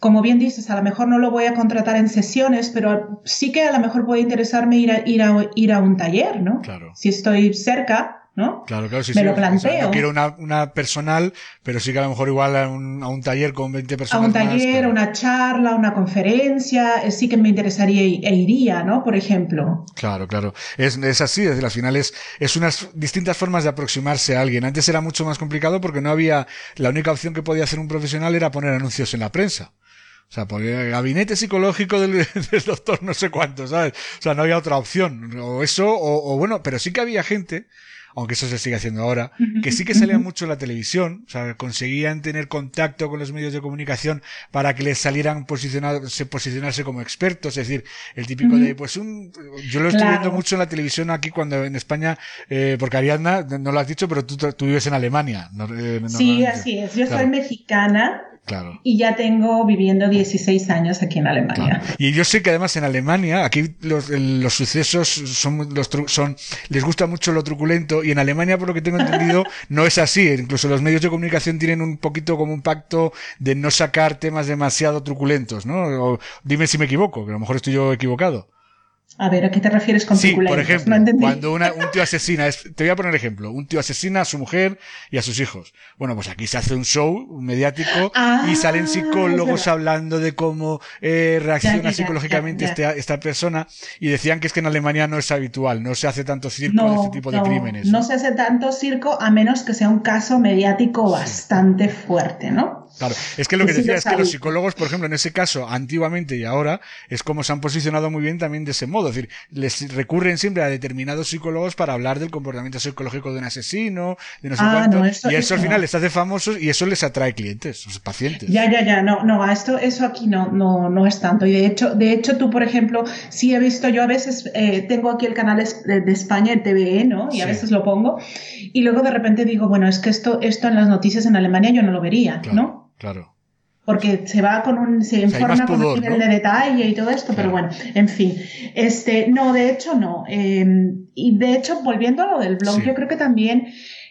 como bien dices, a lo mejor no lo voy a contratar en sesiones, pero sí que a lo mejor puede interesarme ir a, ir a, ir a un taller, ¿no? Claro. Si estoy cerca, ¿no? Claro, claro, sí, Me sí. lo O sea, planteo. no quiero una, una personal, pero sí que a lo mejor igual a un, a un taller con 20 A personas. un más, taller, claro. una charla, una conferencia, eh, sí que me interesaría e iría, ¿no? Por ejemplo. Claro, claro. Es, es así, es decir, al final es, unas distintas formas de aproximarse a alguien. Antes era mucho más complicado porque no había, la única opción que podía hacer un profesional era poner anuncios en la prensa. O sea, porque gabinete psicológico del, (laughs) del doctor no sé cuánto, ¿sabes? O sea, no había otra opción. O eso, o, o bueno, pero sí que había gente, aunque eso se sigue haciendo ahora, que sí que salía mucho en la televisión, o sea, conseguían tener contacto con los medios de comunicación para que les salieran posicionados, se posicionarse como expertos, es decir, el típico de, pues un, yo lo estoy Claro. viendo mucho en la televisión aquí cuando en España, eh, porque Ariadna, no lo has dicho, pero tú, tú vives en Alemania. no- eh, Sí, así es. Yo Claro, soy mexicana Claro. y ya tengo viviendo 16 años aquí en Alemania. Claro. Y yo sé que además en Alemania, aquí los, los sucesos son, los son, les gusta mucho lo truculento y en Alemania, por lo que tengo entendido, (laughs) no es así. Incluso los medios de comunicación tienen un poquito como un pacto de no sacar temas demasiado truculentos, ¿no? O dime si me equivoco, que a lo mejor estoy yo equivocado. A ver, ¿a qué te refieres con Sí, por ejemplo, No cuando una- un tío asesina, es- te voy a poner ejemplo, un tío asesina a su mujer y a sus hijos. Bueno, pues aquí se hace un show mediático Ah, y salen es psicólogos hablando de cómo eh, reacciona Ya, ya, ya, psicológicamente ya. Este, esta persona y decían que es que en Alemania no es habitual, no se hace tanto circo de este tipo de crímenes. no se hace tanto circo a menos que sea un caso mediático bastante fuerte, ¿no? Claro, es que lo Que decía es que los psicólogos, por ejemplo, en ese caso, antiguamente y ahora, es como se han posicionado muy bien también de ese modo. Es decir, les recurren siempre a determinados psicólogos para hablar del comportamiento psicológico de un asesino, de no sé Ah, cuánto. no, eso- y eso, al final les hace famosos y eso les atrae clientes, o pacientes. Ya, ya, ya, no, no, a esto, eso aquí no, no, no es tanto. Y de hecho, de hecho, tú, por ejemplo, sí he visto, yo a veces eh, tengo aquí el canal de, España, el TVE, ¿no? Y a veces lo pongo. Y luego de repente digo, bueno, es que esto, esto en las noticias en Alemania yo no lo vería, Claro, ¿no? Claro. Porque se va con un, se informa con un nivel ¿no? de detalle y todo esto, pero bueno, en fin. Este, no, de hecho no. Eh, y de hecho, volviendo a lo del blog, Sí. yo creo que también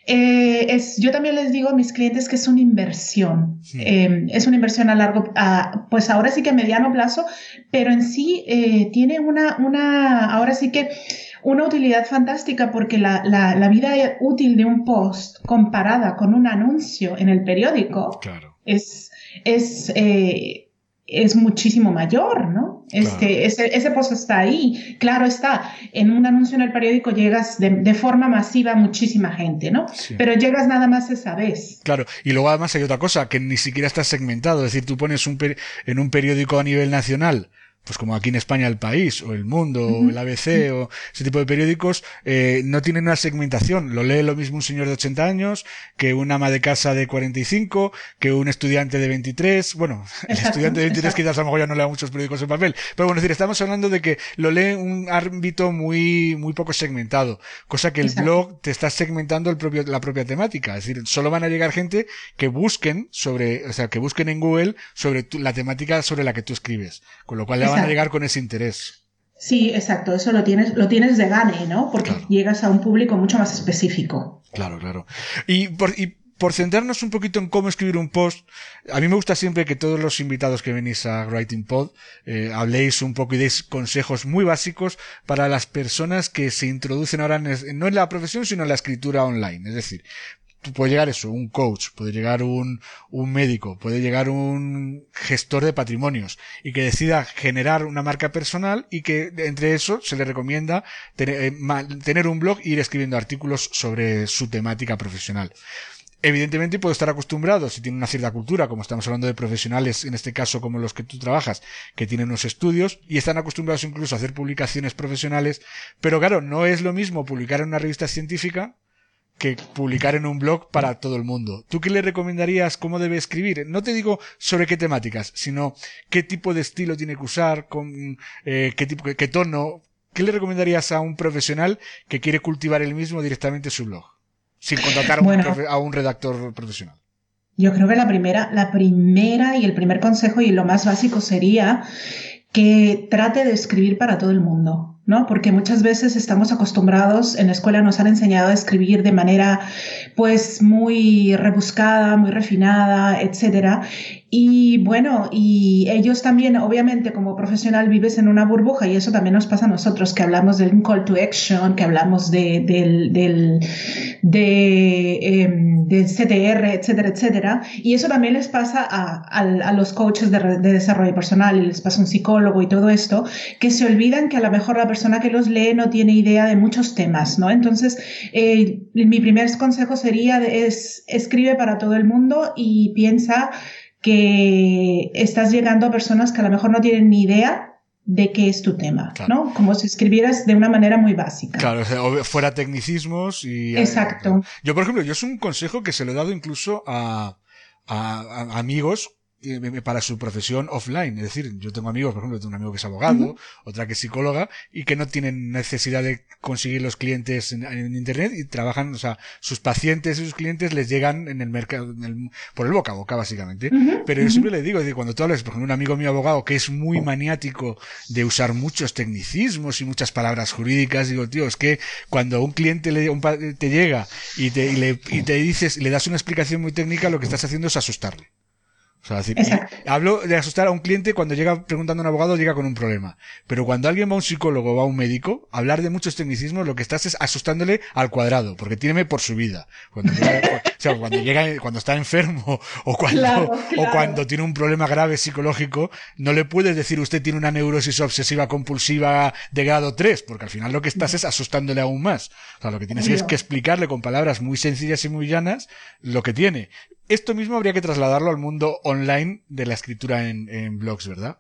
eh, es, yo también les digo a mis clientes que es una inversión. Sí. Eh, es una inversión a largo, a, pues ahora sí que a mediano plazo, pero en sí eh, tiene una, una, ahora sí que una utilidad fantástica porque la, la, la vida útil de un post comparada con un anuncio en el periódico Claro. Es, es, eh, es muchísimo mayor, ¿no? Este, Claro. ese, ese post está ahí. Claro está, en un anuncio en el periódico llegas de, de forma masiva a muchísima gente, ¿no? Sí. Pero llegas nada más esa vez. Claro, y luego además hay otra cosa, que ni siquiera está segmentado, es decir, tú pones un en un periódico a nivel nacional, pues como aquí en España El País, o El Mundo, o el ABC, o ese tipo de periódicos, eh, no tienen una segmentación. Lo lee lo mismo un señor de 80 años, que un ama de casa de 45, que un estudiante de 23. Bueno, (laughs) el estudiante de 23 exacto. (laughs) quizás a lo mejor ya no lea muchos periódicos en papel. Pero bueno, es decir, estamos hablando de que lo lee un ámbito muy, muy poco segmentado, cosa que el Exacto. blog te está segmentando el propio, la propia temática. Es decir, solo van a llegar gente que busquen sobre, o sea, que busquen en Google sobre tu- la temática sobre la que tú escribes. Con lo cual van a llegar con ese interés. Sí, exacto, eso lo tienes, lo tienes de gane, ¿no? Porque Claro. llegas a un público mucho más específico. Claro, claro. Y por, y por centrarnos un poquito en cómo escribir un post, a mí me gusta siempre que todos los invitados que venís a Writing Pod eh, habléis un poco y deis consejos muy básicos para las personas que se introducen ahora en no en la profesión, sino en la escritura online. Es decir, puede llegar eso, un coach, puede llegar un, un médico, puede llegar un gestor de patrimonios y que decida generar una marca personal y que entre eso se le recomienda tener, eh, tener un blog e ir escribiendo artículos sobre su temática profesional. Evidentemente puedo estar acostumbrado, si tiene una cierta cultura, como estamos hablando de profesionales, en este caso como los que tú trabajas, que tienen unos estudios y están acostumbrados incluso a hacer publicaciones profesionales, pero claro, no es lo mismo publicar en una revista científica que publicar en un blog para todo el mundo. ¿Tú qué le recomendarías cómo debe escribir? No te digo sobre qué temáticas, sino qué tipo de estilo tiene que usar, con eh, qué tipo, qué tono. ¿Qué le recomendarías a un profesional que quiere cultivar el mismo directamente su blog? Sin contratar a un, a un redactor profesional. Yo creo que la primera, la primera y el primer consejo y lo más básico sería que trate de escribir para todo el mundo, ¿no? Porque muchas veces estamos acostumbrados, en la escuela nos han enseñado a escribir de manera pues muy rebuscada, muy refinada, etcétera. Y bueno, y ellos también, obviamente, como profesional vives en una burbuja y eso también nos pasa a nosotros, que hablamos del call to action, que hablamos de, del, de, em, CTR, etcétera, etcétera. Y eso también les pasa a, a, los coaches de, de, desarrollo personal les pasa a un psicólogo y todo esto, que se olvidan que a lo mejor la persona que los lee no tiene idea de muchos temas, ¿no? Entonces, eh, mi primer consejo sería es escribe para todo el mundo y piensa que estás llegando a personas que a lo mejor no tienen ni idea de qué es tu tema, ¿no? Como si escribieras de una manera muy básica. Claro, fuera tecnicismos y... Exacto. Yo, por ejemplo, yo es un consejo que se lo he dado incluso a, a, a amigos para su profesión offline. Es decir, yo tengo amigos, por ejemplo, tengo un amigo que es abogado, otra que es psicóloga, y que no tienen necesidad de conseguir los clientes en, Internet y trabajan, o sea, sus pacientes y sus clientes les llegan en el mercado, por el boca a boca, básicamente. Pero yo siempre le digo, cuando tú hablas, por ejemplo, un amigo mío abogado que es muy maniático de usar muchos tecnicismos y muchas palabras jurídicas, digo, tío, es que cuando un cliente le, te llega y te, y le, y te dices, le das una explicación muy técnica, lo que estás haciendo es asustarle. O sea, hablo de asustar a un cliente cuando llega preguntando a un abogado, llega con un problema. Pero cuando alguien va a un psicólogo o va a un médico, hablar de muchos tecnicismos, lo que estás es asustándole al cuadrado, porque tiene por su vida. Cuando llega, o sea, cuando llega, cuando está enfermo, o cuando, o cuando tiene un problema grave psicológico, no le puedes decir usted tiene una neurosis obsesiva compulsiva de grado 3, porque al final lo que estás es asustándole aún más. O sea, lo que tienes es que explicarle con palabras muy sencillas y muy llanas lo que tiene. Esto mismo habría que trasladarlo al mundo online de la escritura en, en blogs, ¿verdad?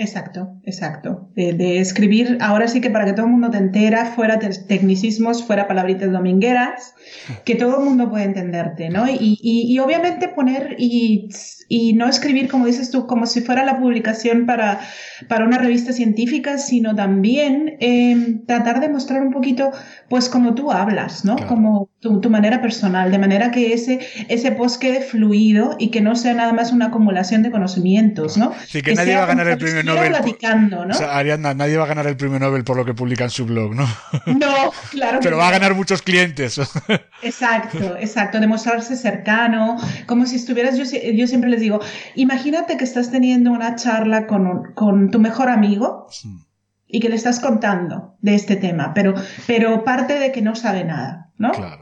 Exacto, exacto. De, escribir, ahora sí que para que todo el mundo te entera, fuera tecnicismos, fuera palabritas domingueras, (laughs) que todo el mundo puede entenderte, ¿no? Y, y, obviamente poner y, y, no escribir, como dices tú, como si fuera la publicación para, para una revista científica, sino también eh, tratar de mostrar un poquito, pues como tú hablas, ¿no? Como tu, tu, manera personal, de manera que ese, ese post quede fluido y que no sea nada más una acumulación de conocimientos, ¿no? Sí, que, nadie va a ganar el premio Platicando, ¿no? O sea, Ariadna, nadie va a ganar el premio Nobel por lo que publica en su blog, ¿no? No, claro. Pero va a ganar muchos clientes. Exacto, exacto. Demostrarse cercano, como si estuvieras, yo, yo siempre les digo, imagínate que estás teniendo una charla con, con tu mejor amigo. Y que le estás contando de este tema, pero, pero parte de que no sabe nada, ¿no? Claro.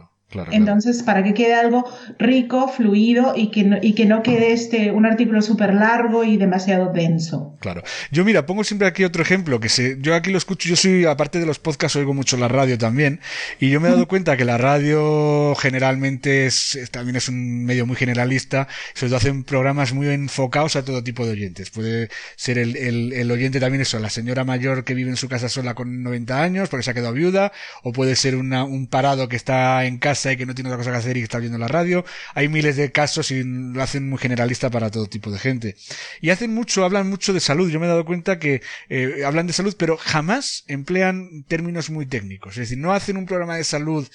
Entonces, para que quede algo rico, fluido y que no, y que no quede este, un artículo súper largo y demasiado denso. Claro. Yo, mira, pongo siempre aquí otro ejemplo, que se, yo aquí lo escucho, yo soy, aparte de los podcasts, oigo mucho la radio también, y yo me he dado cuenta que la radio generalmente es, también es un medio muy generalista, sobre todo hacen programas muy enfocados a todo tipo de oyentes. Puede ser el, el, el oyente también eso, la señora mayor que vive en su casa sola con 90 años porque se ha quedado viuda, o puede ser una, un parado que está en casa y que no tiene otra cosa que hacer y que está viendo la radio. Hay miles de casos y lo hacen muy generalista para todo tipo de gente. Y hacen mucho, hablan mucho de salud. Yo me he dado cuenta que eh, hablan de salud, pero jamás emplean términos muy técnicos. Es decir, no hacen un programa de salud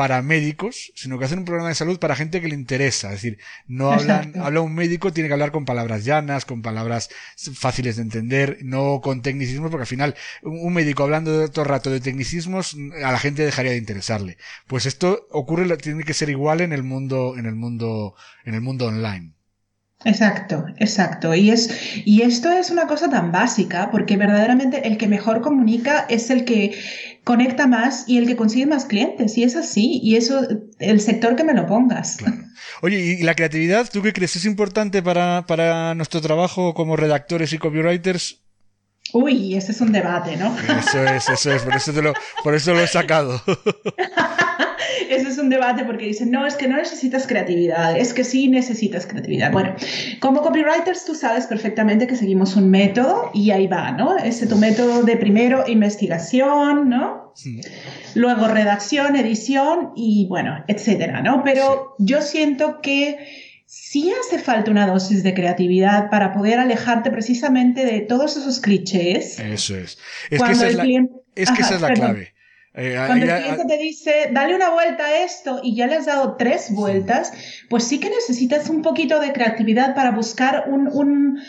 para médicos, sino que hacen un programa de salud para gente que le interesa. Es decir, no hablan, habla un médico, tiene que hablar con palabras llanas, con palabras fáciles de entender, no con tecnicismos, porque al final un médico hablando de todo rato de tecnicismos a la gente dejaría de interesarle. Pues esto ocurre, tiene que ser igual en el mundo, en el mundo, en el mundo online. Exacto, exacto. Y, es, y esto es una cosa tan básica porque verdaderamente el que mejor comunica es el que conecta más y el que consigue más clientes. Y es así. Y eso, el sector que me lo pongas. Oye, ¿y la creatividad, tú qué crees? ¿Es importante para, para nuestro trabajo como redactores y copywriters? Uy, ese es un debate, ¿no? Eso es, eso es, por eso, te lo, por eso lo he sacado. (laughs) (laughs) ese es un debate porque dicen, no, es que no necesitas creatividad, es que sí necesitas creatividad. Bueno, como copywriters tú sabes perfectamente que seguimos un método y ahí va, ¿no? Ese tu método de primero investigación, ¿no? Luego redacción, edición y bueno, etcétera, ¿no? Pero yo siento que sí hace falta una dosis de creatividad para poder alejarte precisamente de todos esos clichés. Eso es. Es que esa es la, es que esa es la clave. Eh, Cuando el cliente te dice, dale una vuelta a esto y ya le has dado tres vueltas, pues sí que necesitas un poquito de creatividad para buscar un,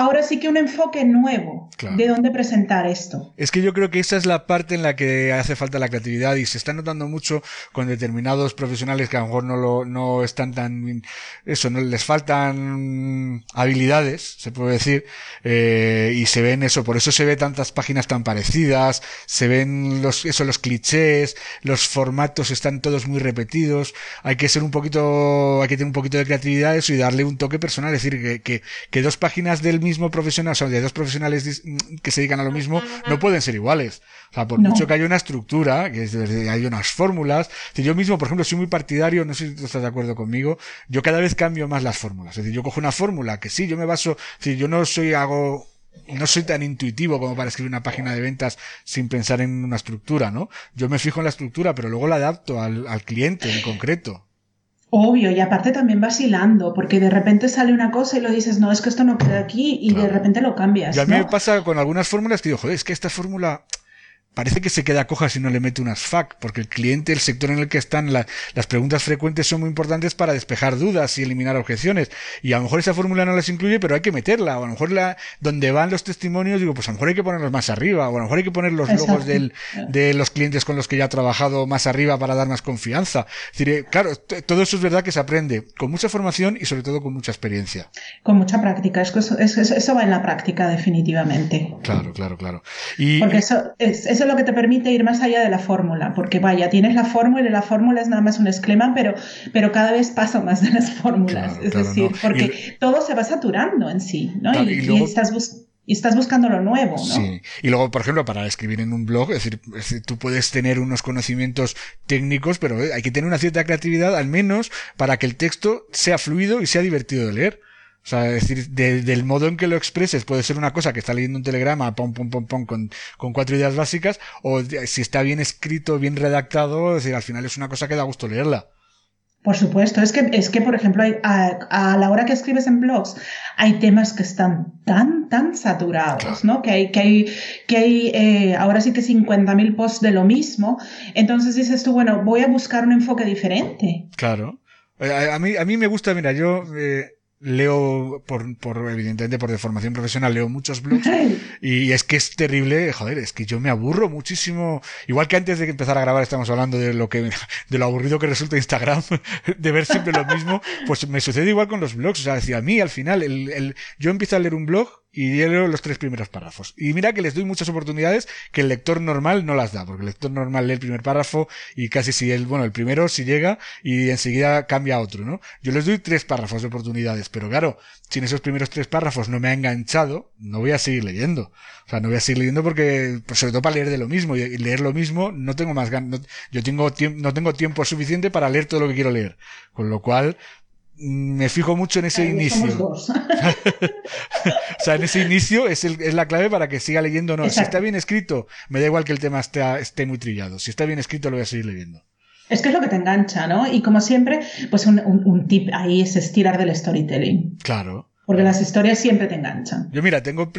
ahora sí que un enfoque nuevo de dónde presentar esto. Es que yo creo que esa es la parte en la que hace falta la creatividad y se está notando mucho con determinados profesionales que a lo mejor no lo, no están tan, eso, no les faltan habilidades, se puede decir, eh, y se ven eso, por eso se ve tantas páginas tan parecidas, se ven los, eso, los clichés, los formatos están todos muy repetidos, hay que ser un poquito, hay que tener un poquito de creatividad eso y darle un toque personal, es decir, que, que, que dos páginas del mismo profesional, o sea, de dos profesionales que se dedican a lo mismo, no pueden ser iguales. O sea, por mucho que haya una estructura, que hay unas fórmulas. Si yo mismo, por ejemplo, soy muy partidario, no sé si tú estás de acuerdo conmigo, yo cada vez cambio más las fórmulas. Es decir, yo cojo una fórmula que sí, yo me baso, si yo no soy, hago, no soy tan intuitivo como para escribir una página de ventas sin pensar en una estructura, ¿no? Yo me fijo en la estructura, pero luego la adapto al, al cliente en concreto. Obvio, y aparte también vacilando, porque de repente sale una cosa y lo dices, no, es que esto no queda aquí, y de repente lo cambias. Y a mí me pasa con algunas fórmulas que digo, joder, es que esta fórmula parece que se queda coja si no le mete unas FAQ, porque el cliente, el sector en el que están, las preguntas frecuentes son muy importantes para despejar dudas y eliminar objeciones. Y a lo mejor esa fórmula no las incluye, pero hay que meterla. O a lo mejor la, donde van los testimonios, digo, pues a lo mejor hay que ponerlos más arriba, o a lo mejor hay que poner los logos del, de los clientes con los que ya ha trabajado más arriba para dar más confianza. Es decir, eh, claro, todo eso es verdad que se aprende con mucha formación y sobre todo con mucha experiencia. Con mucha práctica. Eso, eso, eso va en la práctica, definitivamente. Claro, claro, claro. Y, porque eso es eso es lo que te permite ir más allá de la fórmula, porque vaya, tienes la fórmula y la fórmula es nada más un esquema, pero, pero cada vez paso más de las fórmulas. es decir, porque todo se va saturando en sí, ¿no? y, estás y estás buscando lo nuevo, ¿no? Sí. Y luego, por ejemplo, para escribir en un blog, es decir, tú puedes tener unos conocimientos técnicos, pero hay que tener una cierta creatividad, al menos para que el texto sea fluido y sea divertido de leer. O sea, es decir, del modo en que lo expreses puede ser una cosa que está leyendo un telegrama, pom, pom, pom, pom, con, con cuatro ideas básicas, o si está bien escrito, bien redactado, es decir, al final es una cosa que da gusto leerla. Por supuesto, es que, es que por ejemplo, a, la hora que escribes en blogs, hay temas que están tan, tan saturados, ¿no? Que hay, que hay, que hay eh, ahora sí que 50.000 posts de lo mismo. Entonces dices tú, bueno, voy a buscar un enfoque diferente. Claro. Eh, a, mí, a mí me gusta, mira, yo... Eh leo por, por evidentemente por deformación profesional leo muchos blogs (laughs) y es que es terrible joder es que yo me aburro muchísimo. Igual que antes de empezar a grabar estamos hablando de lo que de lo aburrido que resulta Instagram (laughs) de ver siempre lo mismo pues me sucede igual con los blogs. O sea decía a mí al final el, el yo empiezo a leer un blog y leo los tres primeros párrafos. Y mira que les doy muchas oportunidades que el lector normal no las da, porque el lector normal lee el primer párrafo y casi si el, bueno, el primero si llega y enseguida cambia a otro, ¿no? Yo les doy tres párrafos de oportunidades, pero claro, si en esos primeros tres párrafos no me ha enganchado, no voy a seguir leyendo. O sea, no voy a seguir leyendo porque, pues sobre todo para leer de lo mismo y leer lo mismo no tengo más ganas, yo tengo no tengo tiempo suficiente para leer todo lo que quiero leer. Con lo cual, me fijo mucho en ese inicio. (laughs) o sea, en ese inicio es, el, es, la clave para que siga leyendo o no. Si está bien escrito, me da igual que el tema esté, esté muy trillado. Si está bien escrito, lo voy a seguir leyendo. Es que es lo que te engancha, ¿no? Y como siempre, pues un, un, un tip ahí es estirar del storytelling. Claro. Porque las historias siempre te enganchan. Yo mira, tengo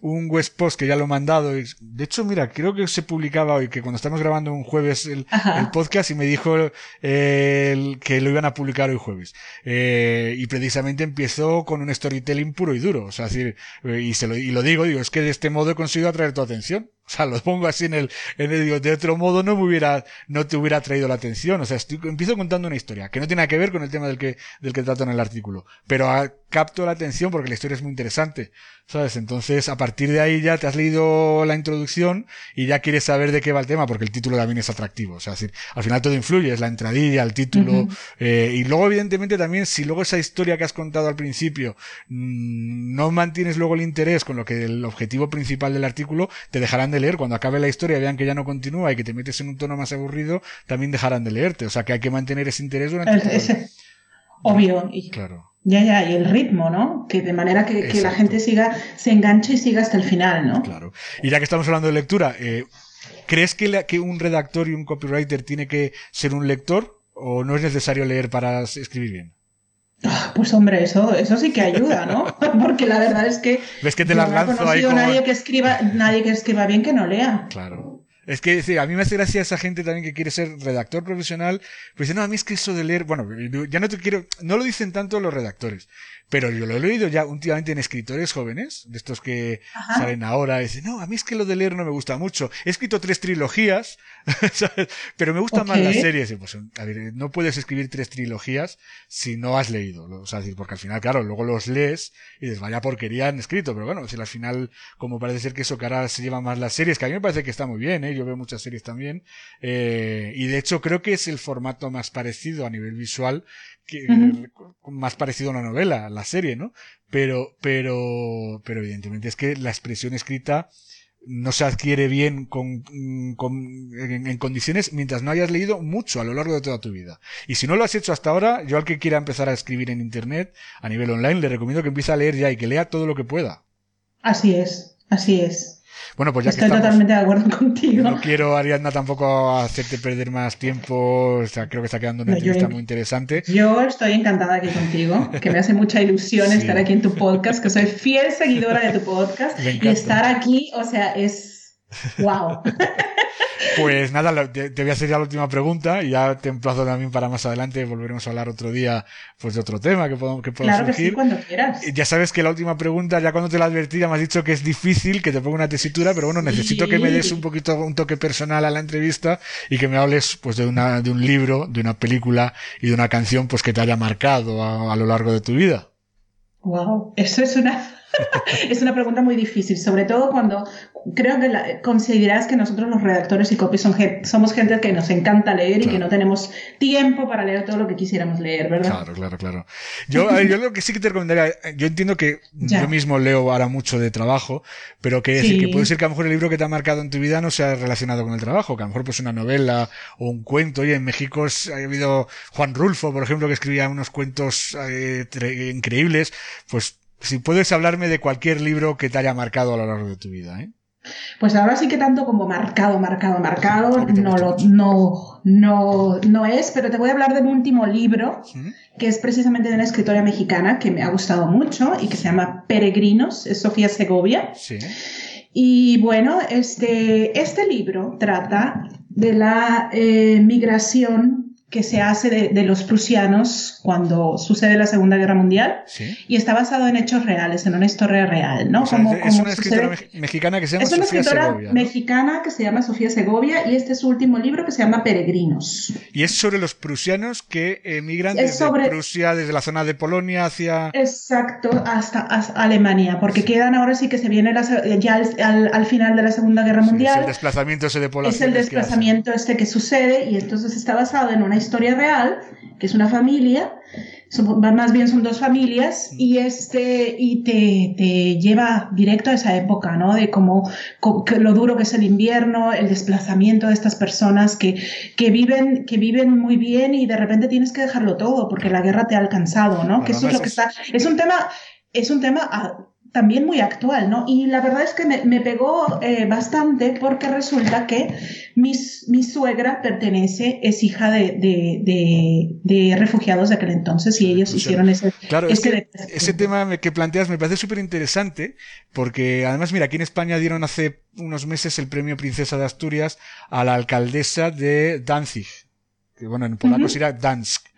un West Post que ya lo he mandado. Y, de hecho, mira, creo que se publicaba hoy, que cuando estamos grabando un jueves el, podcast y me dijo eh, que lo iban a publicar hoy jueves. Eh, y precisamente empezó con un storytelling puro y duro. O sea, decir, eh, y, se lo, y lo digo, digo, es que de este modo he conseguido atraer tu atención. (laughs) O sea, lo pongo así en el, en el digo, de otro modo no me hubiera, no te hubiera traído la atención. O sea, estoy, empiezo contando una historia que no tiene nada que ver con el tema del que, del que trato en el artículo. Pero a, capto la atención porque la historia es muy interesante. ¿Sabes? Entonces, a partir de ahí ya te has leído la introducción y ya quieres saber de qué va el tema porque el título también es atractivo. O sea, decir, al final todo influye, es la entradilla, el título. eh, y luego, evidentemente, también, si luego esa historia que has contado al principio mmm, no mantienes luego el interés con lo que el objetivo principal del artículo, te dejarán de leer. Cuando acabe la historia, vean que ya no continúa y que te metes en un tono más aburrido, también dejarán de leerte. O sea, que hay que mantener ese interés durante ese, Obvio. Y, claro. Ya, ya, y el ritmo, ¿no? Que de manera que, que, la gente siga, se enganche y siga hasta el final, ¿no? Claro. Y ya que estamos hablando de lectura, eh, ¿crees que, la, que un redactor y un copywriter tiene que ser un lector o no es necesario leer para escribir bien? Pues hombre, eso, eso sí que ayuda, ¿no? (laughs) Porque la verdad es que. ¿Ves que te las lanzo ahí como... nadie que escriba, nadie que escriba bien que no lea. Claro. Es que sí, a mí me hace gracia esa gente también que quiere ser redactor profesional. Pues no, a mí es que eso de leer, bueno, ya no te quiero, no lo dicen tanto los redactores, pero yo lo he leído ya últimamente en escritores jóvenes, de estos que salen ahora, y dicen, no, a mí es que lo de leer no me gusta mucho. He escrito tres trilogías, (laughs) pero me gustan más las series. pues, a ver, no puedes escribir tres trilogías si no has leído. O sea, decir, porque al final, claro, luego los lees y dices, vaya porquería han escrito, pero bueno, si al final, como parece ser que eso que ahora se llevan más las series, que a mí me parece que está muy bien, ¿eh? yo veo muchas series también, eh, y de hecho creo que es el formato más parecido a nivel visual que, más parecido a una novela, la serie, ¿no? Pero, pero, pero evidentemente es que la expresión escrita no se adquiere bien con, con en, condiciones mientras no hayas leído mucho a lo largo de toda tu vida. Y si no lo has hecho hasta ahora, yo al que quiera empezar a escribir en internet a nivel online le recomiendo que empiece a leer ya y que lea todo lo que pueda. Así es, así es. Bueno, pues ya Estoy totalmente de acuerdo (laughs) contigo. No quiero, Ariadna, tampoco hacerte perder más tiempo. O sea, creo que está quedando una entrevista muy interesante. Yo estoy encantada aquí contigo, que me hace mucha ilusión estar aquí en tu podcast, que soy fiel seguidora de tu podcast. Y estar aquí, o sea, es wow. (laughs) Pues nada, te, voy a hacer ya la última pregunta y ya te emplazo también para más adelante. Volveremos a hablar otro día pues de otro tema que, pueda, que pueda claro surgir. Que sí, cuando quieras. Ya sabes que la última pregunta, ya cuando te la advertí, ya me has dicho que es difícil, que te ponga una tesitura, pero bueno, necesito que me des un poquito un toque personal a la entrevista y que me hables pues de una de un libro, de una película y de una canción pues que te haya marcado a, a lo largo de tu vida. Wow, eso es una (laughs) es una pregunta muy difícil, sobre todo cuando creo que consideras que nosotros los redactores y copies somos gente que nos encanta leer y que no tenemos tiempo para leer todo lo que quisiéramos leer, ¿verdad? Claro, claro, claro. Yo, yo lo que sí que te recomendaría, yo entiendo que yo mismo leo ahora mucho de trabajo, pero que, decir, que puede ser que a lo mejor el libro que te ha marcado en tu vida no sea relacionado con el trabajo, que a lo mejor pues una novela o un cuento. Oye, en México ha habido Juan Rulfo, por ejemplo, que escribía unos cuentos eh, increíbles, pues si puedes hablarme de cualquier libro que te haya marcado a lo largo de tu vida, ¿eh? Pues ahora sí que tanto como marcado, marcado, marcado, no, lo, no, no, no es, pero te voy a hablar del último libro, que es precisamente de una escritora mexicana que me ha gustado mucho y que se llama Peregrinos, es Sofía Segovia. Sí. Y bueno, este, este libro trata de la eh, migración que se hace de, los prusianos cuando sucede la Segunda Guerra Mundial y está basado en hechos reales, en una historia real, ¿no? es una escritora mexicana que se llama Sofía Segovia. mexicana que se llama Sofía Segovia y este es su último libro que se llama Peregrinos. Y es sobre los prusianos que emigran desde Prusia, desde la zona de Polonia hacia... Exacto, hasta, Alemania, porque quedan ahora sí que se viene ya al, final de la Segunda Guerra Mundial. es el desplazamiento ese de población. Es el desplazamiento este que sucede y entonces está basado en una historia real, que es una familia, más bien son dos familias, y, este, y te, te lleva directo a esa época, ¿no? De cómo, lo duro que es el invierno, el desplazamiento de estas personas que, que, viven, que viven muy bien y de repente tienes que dejarlo todo porque la guerra te ha alcanzado, ¿no? que eso es lo que está... Es un tema... Es un tema también muy actual, ¿no? Y la verdad es que me, pegó eh, bastante porque resulta que mi, mi, suegra pertenece, es hija de, de, de, refugiados de aquel entonces y ellos hicieron ese... Claro, ese, ese tema que planteas me parece súper interesante porque además, mira, aquí en España dieron hace unos meses el premio Princesa de Asturias a la alcaldesa de Danzig, que bueno, en polaco sería Dansk.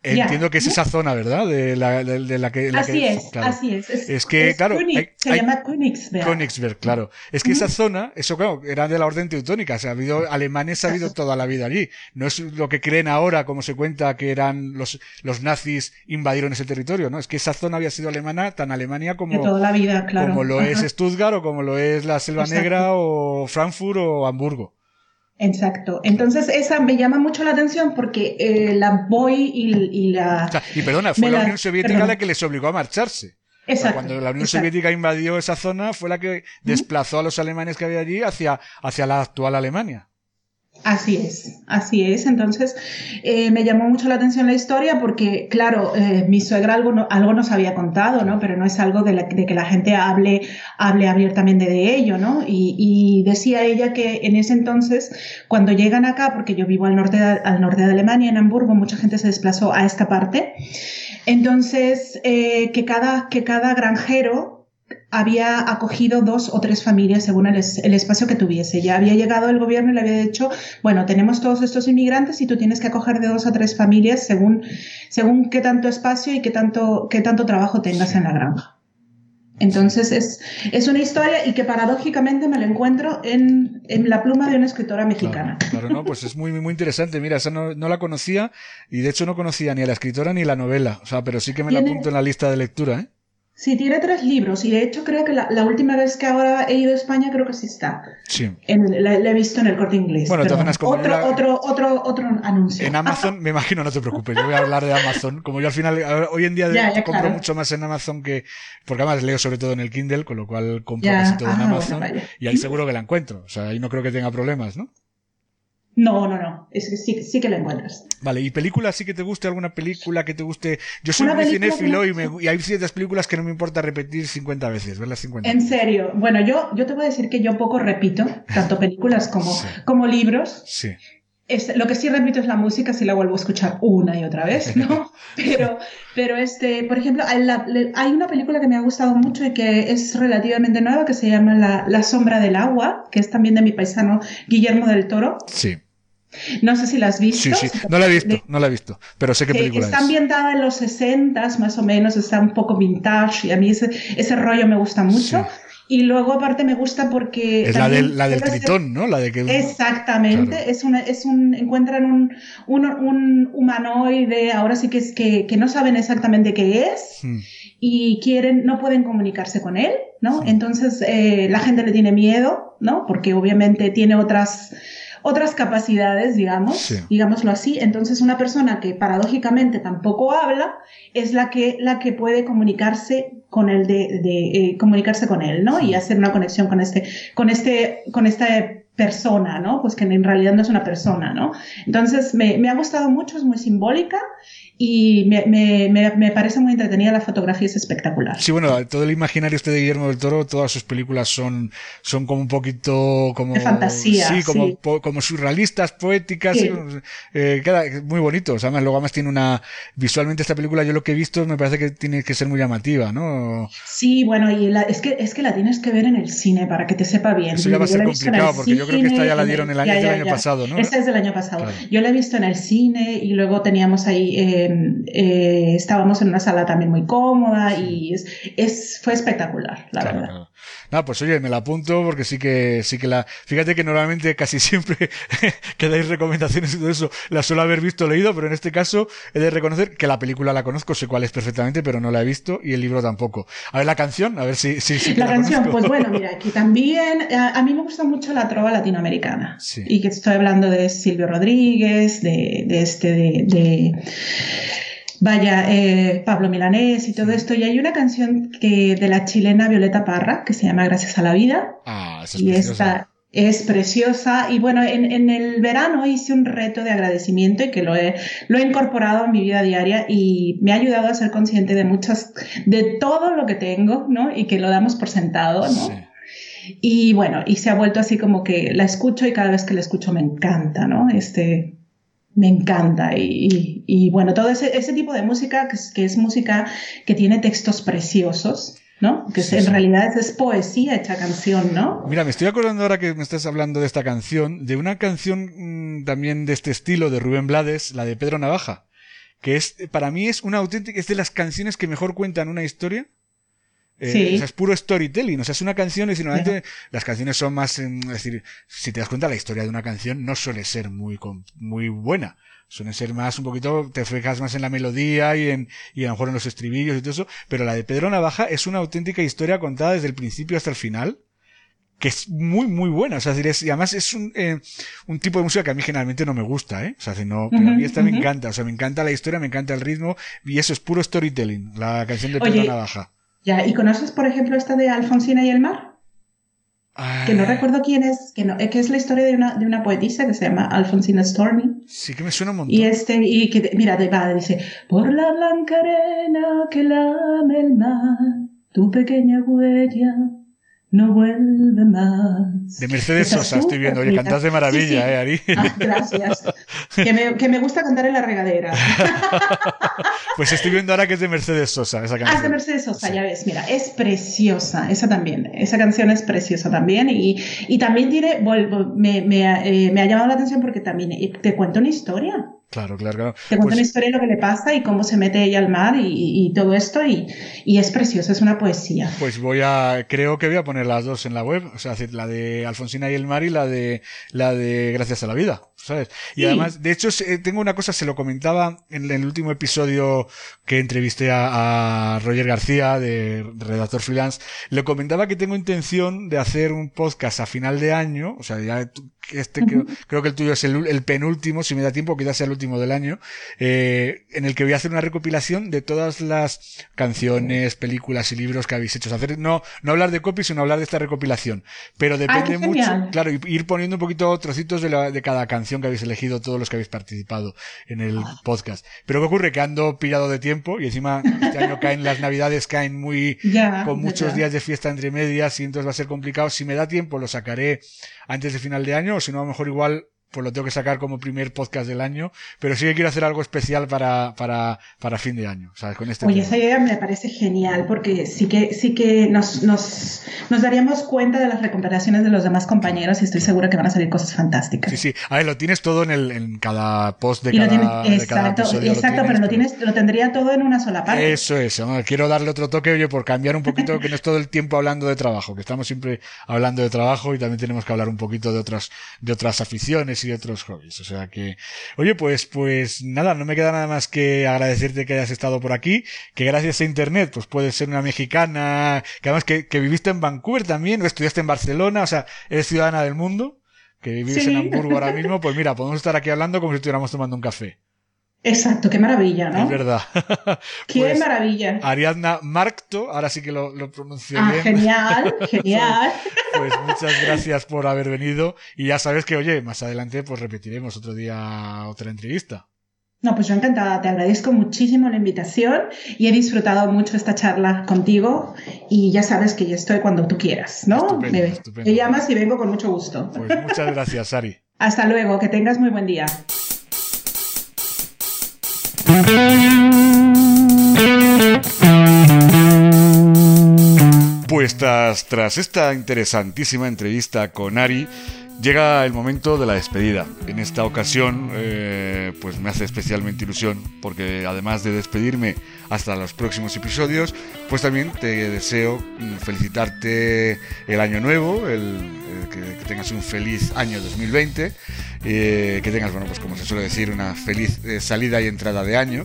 Entiendo que es esa zona, ¿verdad? De la, de, la que. así es, así es. Es, que, claro. se llama Königsberg. Königsberg, claro. Es que esa zona, eso, claro, era de la orden teutónica. O sea, ha habido, alemanes ha habido toda la vida allí. No es lo que creen ahora, como se cuenta, que eran los, los nazis invadieron ese territorio, ¿no? Es que esa zona había sido alemana, tan Alemania como. toda la vida, claro. Como lo es Stuttgart o como lo es la Selva Negra o Frankfurt o Hamburgo. Exacto. Entonces, esa me llama mucho la atención porque eh, la voy y, la... y perdona, fue la, Unión Soviética la que les obligó a marcharse. Exacto. cuando la Unión Soviética invadió esa zona, fue la que desplazó a los alemanes que había allí hacia, hacia la actual Alemania. Así es, así es. Entonces, eh, me llamó mucho la atención la historia porque, claro, eh, mi suegra algo, algo nos había contado, ¿no? Pero no es algo de, que la gente hable, hable abiertamente de ello, ¿no? Y, decía ella que en ese entonces, cuando llegan acá, porque yo vivo al norte, al norte de Alemania, en Hamburgo, mucha gente se desplazó a esta parte. Entonces, eh, que, cada, que cada granjero había acogido dos o tres familias según el, el, espacio que tuviese. Ya había llegado el gobierno y le había dicho, bueno, tenemos todos estos inmigrantes y tú tienes que acoger de dos o tres familias según, según qué tanto espacio y qué tanto, qué tanto trabajo tengas en la granja. Entonces es, es una historia y que paradójicamente me la encuentro en, en la pluma de una escritora mexicana. Claro, claro, no, pues es muy, muy interesante. Mira, esa no, no, la conocía y de hecho no conocía ni a la escritora ni la novela. O sea, pero sí que me la apunto en la lista de lectura, ¿eh? Sí, tiene tres libros y de hecho creo que la, la, última vez que ahora he ido a España creo que sí está. Sí. En, la, la, he visto en el corte inglés. Bueno, entonces otro, la... otro, otro, otro anuncio. En Amazon, me imagino, no te preocupes, yo voy a hablar de Amazon. Como yo al final, hoy en día ya, ya, compro claro. mucho más en Amazon que, porque además leo sobre todo en el Kindle, con lo cual compro Ya, casi todo en ah, Amazon bueno, y ahí seguro que la encuentro. O sea, ahí no creo que tenga problemas, ¿no? No, no, no. Es que sí, sí que la encuentras. Vale, ¿y película sí que te guste? ¿Alguna película que te guste? Yo soy muy cinéfilo que y, me- y hay ciertas películas que no me importa repetir 50 veces, verlas 50 En serio. Bueno, yo, yo te voy a decir que yo poco repito, tanto (laughs) películas como, Sí. como libros. Sí. Es, lo que sí repito es la música, si la vuelvo a escuchar una y otra vez, ¿no? (laughs) Pero, pero este, por ejemplo, hay, la- hay una película que me ha gustado mucho y que es relativamente nueva, que se llama La, La sombra del agua, que es también de mi paisano Guillermo del Toro. Sí, No sé si la has visto. sí, sí. No la he visto, no la he visto, pero sé qué que película está es. ambientada en los 60 más o menos, está un poco vintage y a mí ese, ese rollo me gusta mucho. Sí. Y luego aparte me gusta porque... Es la del, la del tritón, ¿no? La de que... Exactamente, Claro. es, una, es un, encuentran un, un, un humanoide, ahora sí que es que, que no saben exactamente qué es Hmm. y quieren, no pueden comunicarse con él, ¿no? Sí. Entonces eh, la gente le tiene miedo, ¿no? Porque obviamente tiene otras, otras capacidades, digamos, Sí. digámoslo así. Entonces una persona que paradójicamente tampoco habla es la que, la que puede comunicarse con él, de, de, eh, comunicarse con él, ¿no? Y hacer una conexión con este, con este, con esta persona, ¿no? Pues que en realidad no es una persona, ¿no? Entonces me, me ha gustado mucho, es muy simbólica y me, me, me, parece muy entretenida, la fotografía es espectacular. Sí, bueno, todo el imaginario este de Guillermo del Toro, todas sus películas son, son como un poquito como... De fantasía, Sí, como, sí. po- como surrealistas, poéticas, Sí. sí, eh, queda muy bonito. O sea, además, luego además tiene una... Visualmente esta película yo lo que he visto me parece que tiene que ser muy llamativa, ¿no? Sí, bueno, y la- es, que, es que la tienes que ver en el cine para que te sepa bien. Eso ya va a ser el complicado, porque yo creo que esta ya la dieron el año- ya, ya, año ya. pasado, ¿no? Esta es del año pasado. Claro. Yo la he visto en el cine y luego teníamos ahí, eh, eh, estábamos en una sala también muy cómoda y es, es, fue espectacular, la Claro, verdad. claro. Nada, pues oye, me la apunto porque sí que, sí que la, fíjate que normalmente casi (laughs) siempre que dais recomendaciones y todo eso, la suelo haber visto o leído, pero en este caso he de reconocer que la película la conozco, sé cuál es perfectamente, pero no la he visto y el libro tampoco. A ver la canción, a ver si, si, si La la canción, conozco. pues bueno, mira, (laughs) aquí también, a, a mí me gusta mucho la trova latinoamericana. Sí. Y que estoy hablando de Silvio Rodríguez, de, de este, de, de- vaya, eh, Pablo Milanés y todo esto. Y hay una canción que, de la chilena Violeta Parra, que se llama Gracias a la Vida. Ah, esa es Y preciosa. esta es preciosa. Y bueno, en, en el verano hice un reto de agradecimiento y que lo he, lo he incorporado a mi vida diaria y me ha ayudado a ser consciente de muchas, de todo lo que tengo, ¿no? Y que lo damos por sentado, ¿no? Sí. Y bueno, y se ha vuelto así como que la escucho y cada vez que la escucho me encanta, ¿no? Este, me encanta. Y, y- y bueno, todo ese, ese tipo de música, que es, que es música que tiene textos preciosos, ¿no? Que es- Sí, en realidad es, poesía hecha canción, ¿no? Mira, me estoy acordando ahora que me estás hablando de esta canción, de una canción mm, también de este estilo de Rubén Blades, la de Pedro Navaja, que es, para mí es una auténtica, es de las canciones que mejor cuentan una historia. Eh, Sí. o sea, es puro storytelling, o sea, es una canción y normalmente las canciones son más, en- es decir, si te das cuenta la historia de una canción no suele ser muy, muy buena. Suelen ser más un poquito, te fijas más en la melodía y en, y a lo mejor en los estribillos y todo eso, pero la de Pedro Navaja es una auténtica historia contada desde el principio hasta el final que es muy, muy buena. O sea, es decir, es- y además es un, eh, un tipo de música que a mí generalmente no me gusta, ¿eh? O sea, si no, pero a mí esta me encanta. O sea, me encanta la historia, me encanta el ritmo, y eso es puro storytelling, la canción de Pedro Oye, Navaja. Ya, ¿y conoces, por ejemplo, esta de Alfonsina y el mar? Que no Ah, recuerdo quién es, que, no, eh, que es la historia de una, de una poetisa que se llama Alfonsina Storni. Sí que me suena un montón. Y este, y que, mira, de va, dice, por la blanca arena que lame el mar, tu pequeña huella no vuelve más. De Mercedes Sosa estoy viendo. Oye, cantas de maravilla, ¿eh, Ari? Ah, gracias. Que me, que me, gusta cantar en la regadera. (laughs) pues estoy viendo ahora que es de Mercedes Sosa esa canción. Ah, es de Mercedes Sosa, ya ves. Mira, es preciosa. Esa también. Esa canción es preciosa también. Y, y también diré, me, me, eh, me ha llamado la atención porque también eh, te cuento una historia. Claro, claro, claro. Te cuento pues, una historia de lo que le pasa y cómo se mete ella al mar y, y todo esto y, y, es precioso, es una poesía. Pues voy a, creo que voy a poner las dos en la web, o sea, la de Alfonsina y el mar y la de, la de Gracias a la vida, ¿sabes? Y además, de hecho, tengo una cosa, se lo comentaba en, el último episodio que entrevisté a, a, Roger García, de redactor freelance, le comentaba que tengo intención de hacer un podcast a final de año, o sea, ya este creo, creo, que el tuyo es el, el, penúltimo, si me da tiempo, quizás sea el último del año, eh, en el que voy a hacer una recopilación de todas las canciones, películas y libros que habéis hecho. hacer, no, no hablar de copy, sino hablar de esta recopilación. Pero depende mucho, claro, ir poniendo un poquito trocitos de, la, de cada canción que habéis elegido, todos los que habéis participado en el podcast. Pero ¿qué ocurre? Que ando pillado de tiempo y encima este año caen las navidades, caen muy, con muchos días de fiesta entre medias y entonces va a ser complicado. Si me da tiempo, lo sacaré antes de final de año, o si no, a lo mejor igual pues lo tengo que sacar como primer podcast del año, pero sí que quiero hacer algo especial para, para, para fin de año, ¿sabes? Con este Oye, tema. esa idea me parece genial porque sí que, sí que nos, nos, nos daríamos cuenta de las recomendaciones de los demás compañeros y estoy segura que van a salir cosas fantásticas. Sí, sí. A ver, lo tienes todo en, el, en cada post de y cada, tienes, de cada exacto, episodio. exacto, lo pero lo, tienes, lo tendría todo en una sola parte. Eso es, ¿no? quiero darle otro toque, oye, por cambiar un poquito, que no es todo el tiempo hablando de trabajo, que estamos siempre hablando de trabajo y también tenemos que hablar un poquito de otras, de otras aficiones y de otros hobbies. O sea que, oye, pues, pues nada, no me queda nada más que agradecerte que hayas estado por aquí, que gracias a internet, pues puedes ser una mexicana, que además que, que viviste en Vancouver también, o estudiaste en Barcelona, o sea, eres ciudadana del mundo, que vives Sí. en Hamburgo ahora mismo, (laughs) pues mira, podemos estar aquí hablando como si estuviéramos tomando un café. Exacto, qué maravilla, ¿no? Es verdad. Qué (laughs) Pues, maravilla. Ariadna Markto, ahora sí que lo, lo pronuncio Ah, bien. genial, (laughs) genial. Pues muchas gracias por haber venido y ya sabes que, oye, más adelante pues repetiremos otro día otra entrevista. No, pues yo encantada, te agradezco muchísimo la invitación y he disfrutado mucho esta charla contigo y ya sabes que yo estoy cuando tú quieras, ¿no? Estupendo, me, estupendo. me llamas y vengo con mucho gusto. Pues muchas gracias, Ari. (laughs) Hasta luego, que tengas muy buen día. Pues tras, tras esta interesantísima entrevista con Ari, llega el momento de la despedida. En esta ocasión, eh, pues me hace especialmente ilusión, porque además de despedirme hasta los próximos episodios, pues también te deseo mm, felicitarte el año nuevo, que tengas un feliz año 2020, eh, que tengas, bueno, pues como se suele decir, una feliz eh, salida y entrada de año.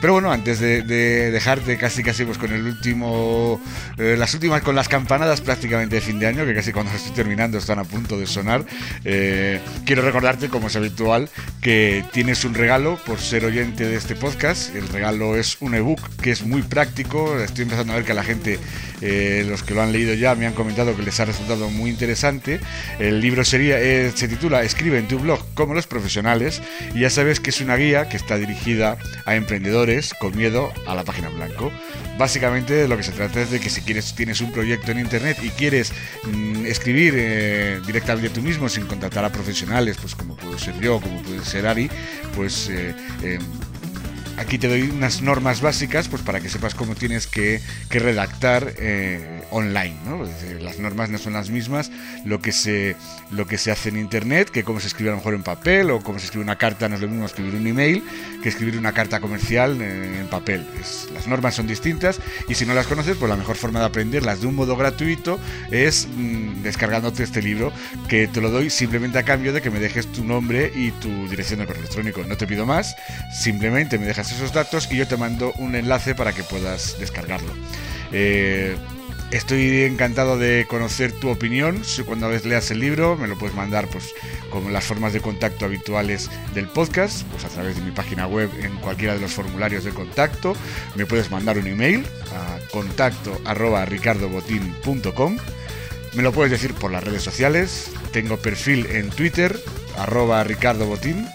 Pero bueno, antes de, de dejarte casi casi pues con el último, eh, las últimas con las campanadas prácticamente de fin de año, que casi cuando estoy terminando están a punto de sonar, eh, quiero recordarte, como es habitual, que tienes un regalo por ser oyente de este podcast. El regalo es un ebook que es muy práctico. Estoy empezando a ver que a la gente, eh, los que lo han leído ya, me han comentado que les ha resultado muy interesante. El libro sería, eh, se titula Escribe en tu blog como los profesionales y ya sabes que es una guía que está dirigida a emprendedores con miedo a la página en blanco. Básicamente lo que se trata es de que si quieres tienes un proyecto en internet y quieres mm, escribir eh, directamente tú mismo sin contratar a profesionales, pues como puedo ser yo, como puede ser Ari, pues eh, eh, aquí te doy unas normas básicas pues para que sepas cómo tienes que, que redactar eh, online ¿no? Es decir, las normas no son las mismas lo que se lo que se hace en internet que cómo se escribe a lo mejor en papel o cómo se escribe una carta no es lo mismo escribir un email que escribir una carta comercial eh, en papel Es- las normas son distintas y si no las conoces pues la mejor forma de aprenderlas de un modo gratuito es mm, descargándote este libro que te lo doy simplemente a cambio de que me dejes tu nombre y tu dirección de correo electrónico no te pido más simplemente me dejas esos datos y yo te mando un enlace para que puedas descargarlo. Eh, estoy encantado de conocer tu opinión. Si cuando leas el libro me lo puedes mandar pues como las formas de contacto habituales del podcast, pues a través de mi página web en cualquiera de los formularios de contacto. Me puedes mandar un email a contacto arroba ricardobotín.com. Me lo puedes decir por las redes sociales. Tengo perfil en Twitter, arroba Ricardo Botín.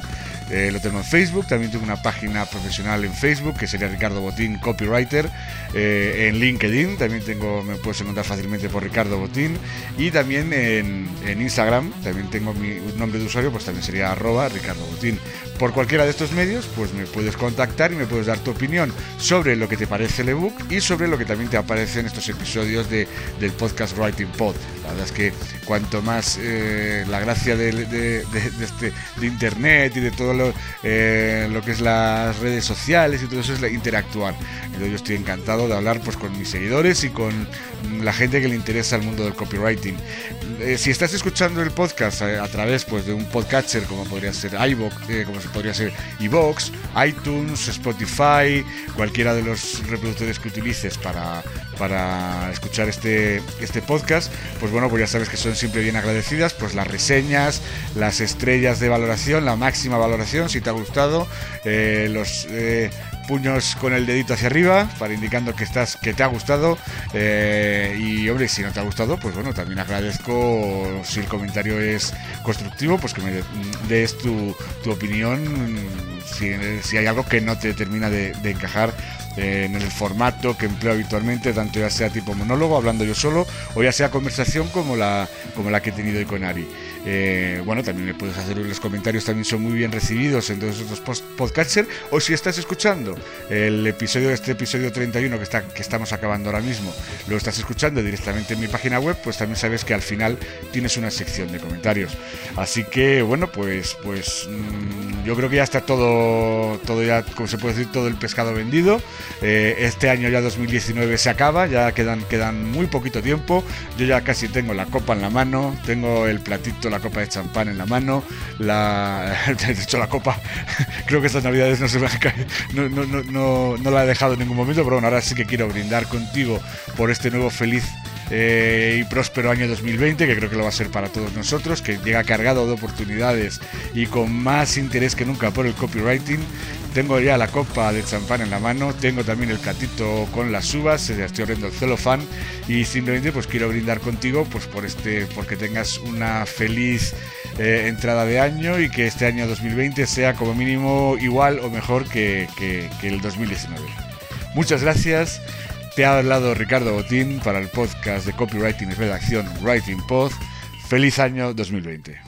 Eh, lo tengo en Facebook, también tengo una página profesional en Facebook que sería Ricardo Botín Copywriter. Eh, en LinkedIn también tengo, me puedes encontrar fácilmente por Ricardo Botín. Y también en, en Instagram, también tengo mi nombre de usuario, pues también sería arroba Ricardo Botín. Por cualquiera de estos medios, pues me puedes contactar y me puedes dar tu opinión sobre lo que te parece el ebook y sobre lo que también te aparece en estos episodios de, del podcast Writing Pod. La verdad es que cuanto más eh, la gracia de, de, este, de, Internet y de todo lo, eh, lo, que es las redes sociales y todo eso es interactuar. Entonces yo estoy encantado de hablar pues, con mis seguidores y con la gente que le interesa el mundo del copywriting. Eh, si estás escuchando el podcast a, través pues, de un podcatcher como podría ser iVoox, como podría ser iVoox, iTunes, Spotify, cualquiera de los reproductores que utilices para, para escuchar este, este podcast, pues bueno, pues ya sabes que son siempre bien agradecidas, pues las reseñas, las estrellas de valoración, la máxima valoración, si te ha gustado, eh, los eh, puños con el dedito hacia arriba para indicando que estás que te ha gustado. Eh, y hombre si no te ha gustado pues bueno también agradezco. Si el comentario es constructivo pues que me des tu, tu opinión si, si, hay algo que no te termina de, encajar en el formato que empleo habitualmente, tanto ya sea tipo monólogo, hablando yo solo, o ya sea conversación como la, como la que he tenido hoy con Ari. Eh, bueno, también me puedes hacer los comentarios, también son muy bien recibidos en todos estos podcasters. O si estás escuchando el episodio de este episodio 31 que, está, que estamos acabando ahora mismo, lo estás escuchando directamente en mi página web, pues también sabes que al final tienes una sección de comentarios. Así que, bueno, pues, pues mm, yo creo que ya está todo, todo ya, como se puede decir, todo el pescado vendido. Eh, este año ya 2019 se acaba, ya quedan, quedan muy poquito tiempo. Yo ya casi tengo la copa en la mano, tengo el platito la copa de champán en la mano, la, (laughs) de hecho la copa, (laughs) creo que estas navidades no se me no, no, no, no, la he dejado en ningún momento, pero bueno, ahora sí que quiero brindar contigo por este nuevo feliz eh, y próspero año 2020, que creo que lo va a ser para todos nosotros, que llega cargado de oportunidades y con más interés que nunca por el copywriting. Tengo ya la copa de champán en la mano, tengo también el catito con las uvas, estoy abriendo el celofán y simplemente pues quiero brindar contigo pues por este, porque tengas una feliz eh, entrada de año y que este año 2020 sea como mínimo igual o mejor que, que, que el 2019. Muchas gracias. Te ha hablado Ricardo Botín para el podcast de copywriting y redacción Writing Pod. Feliz año 2020.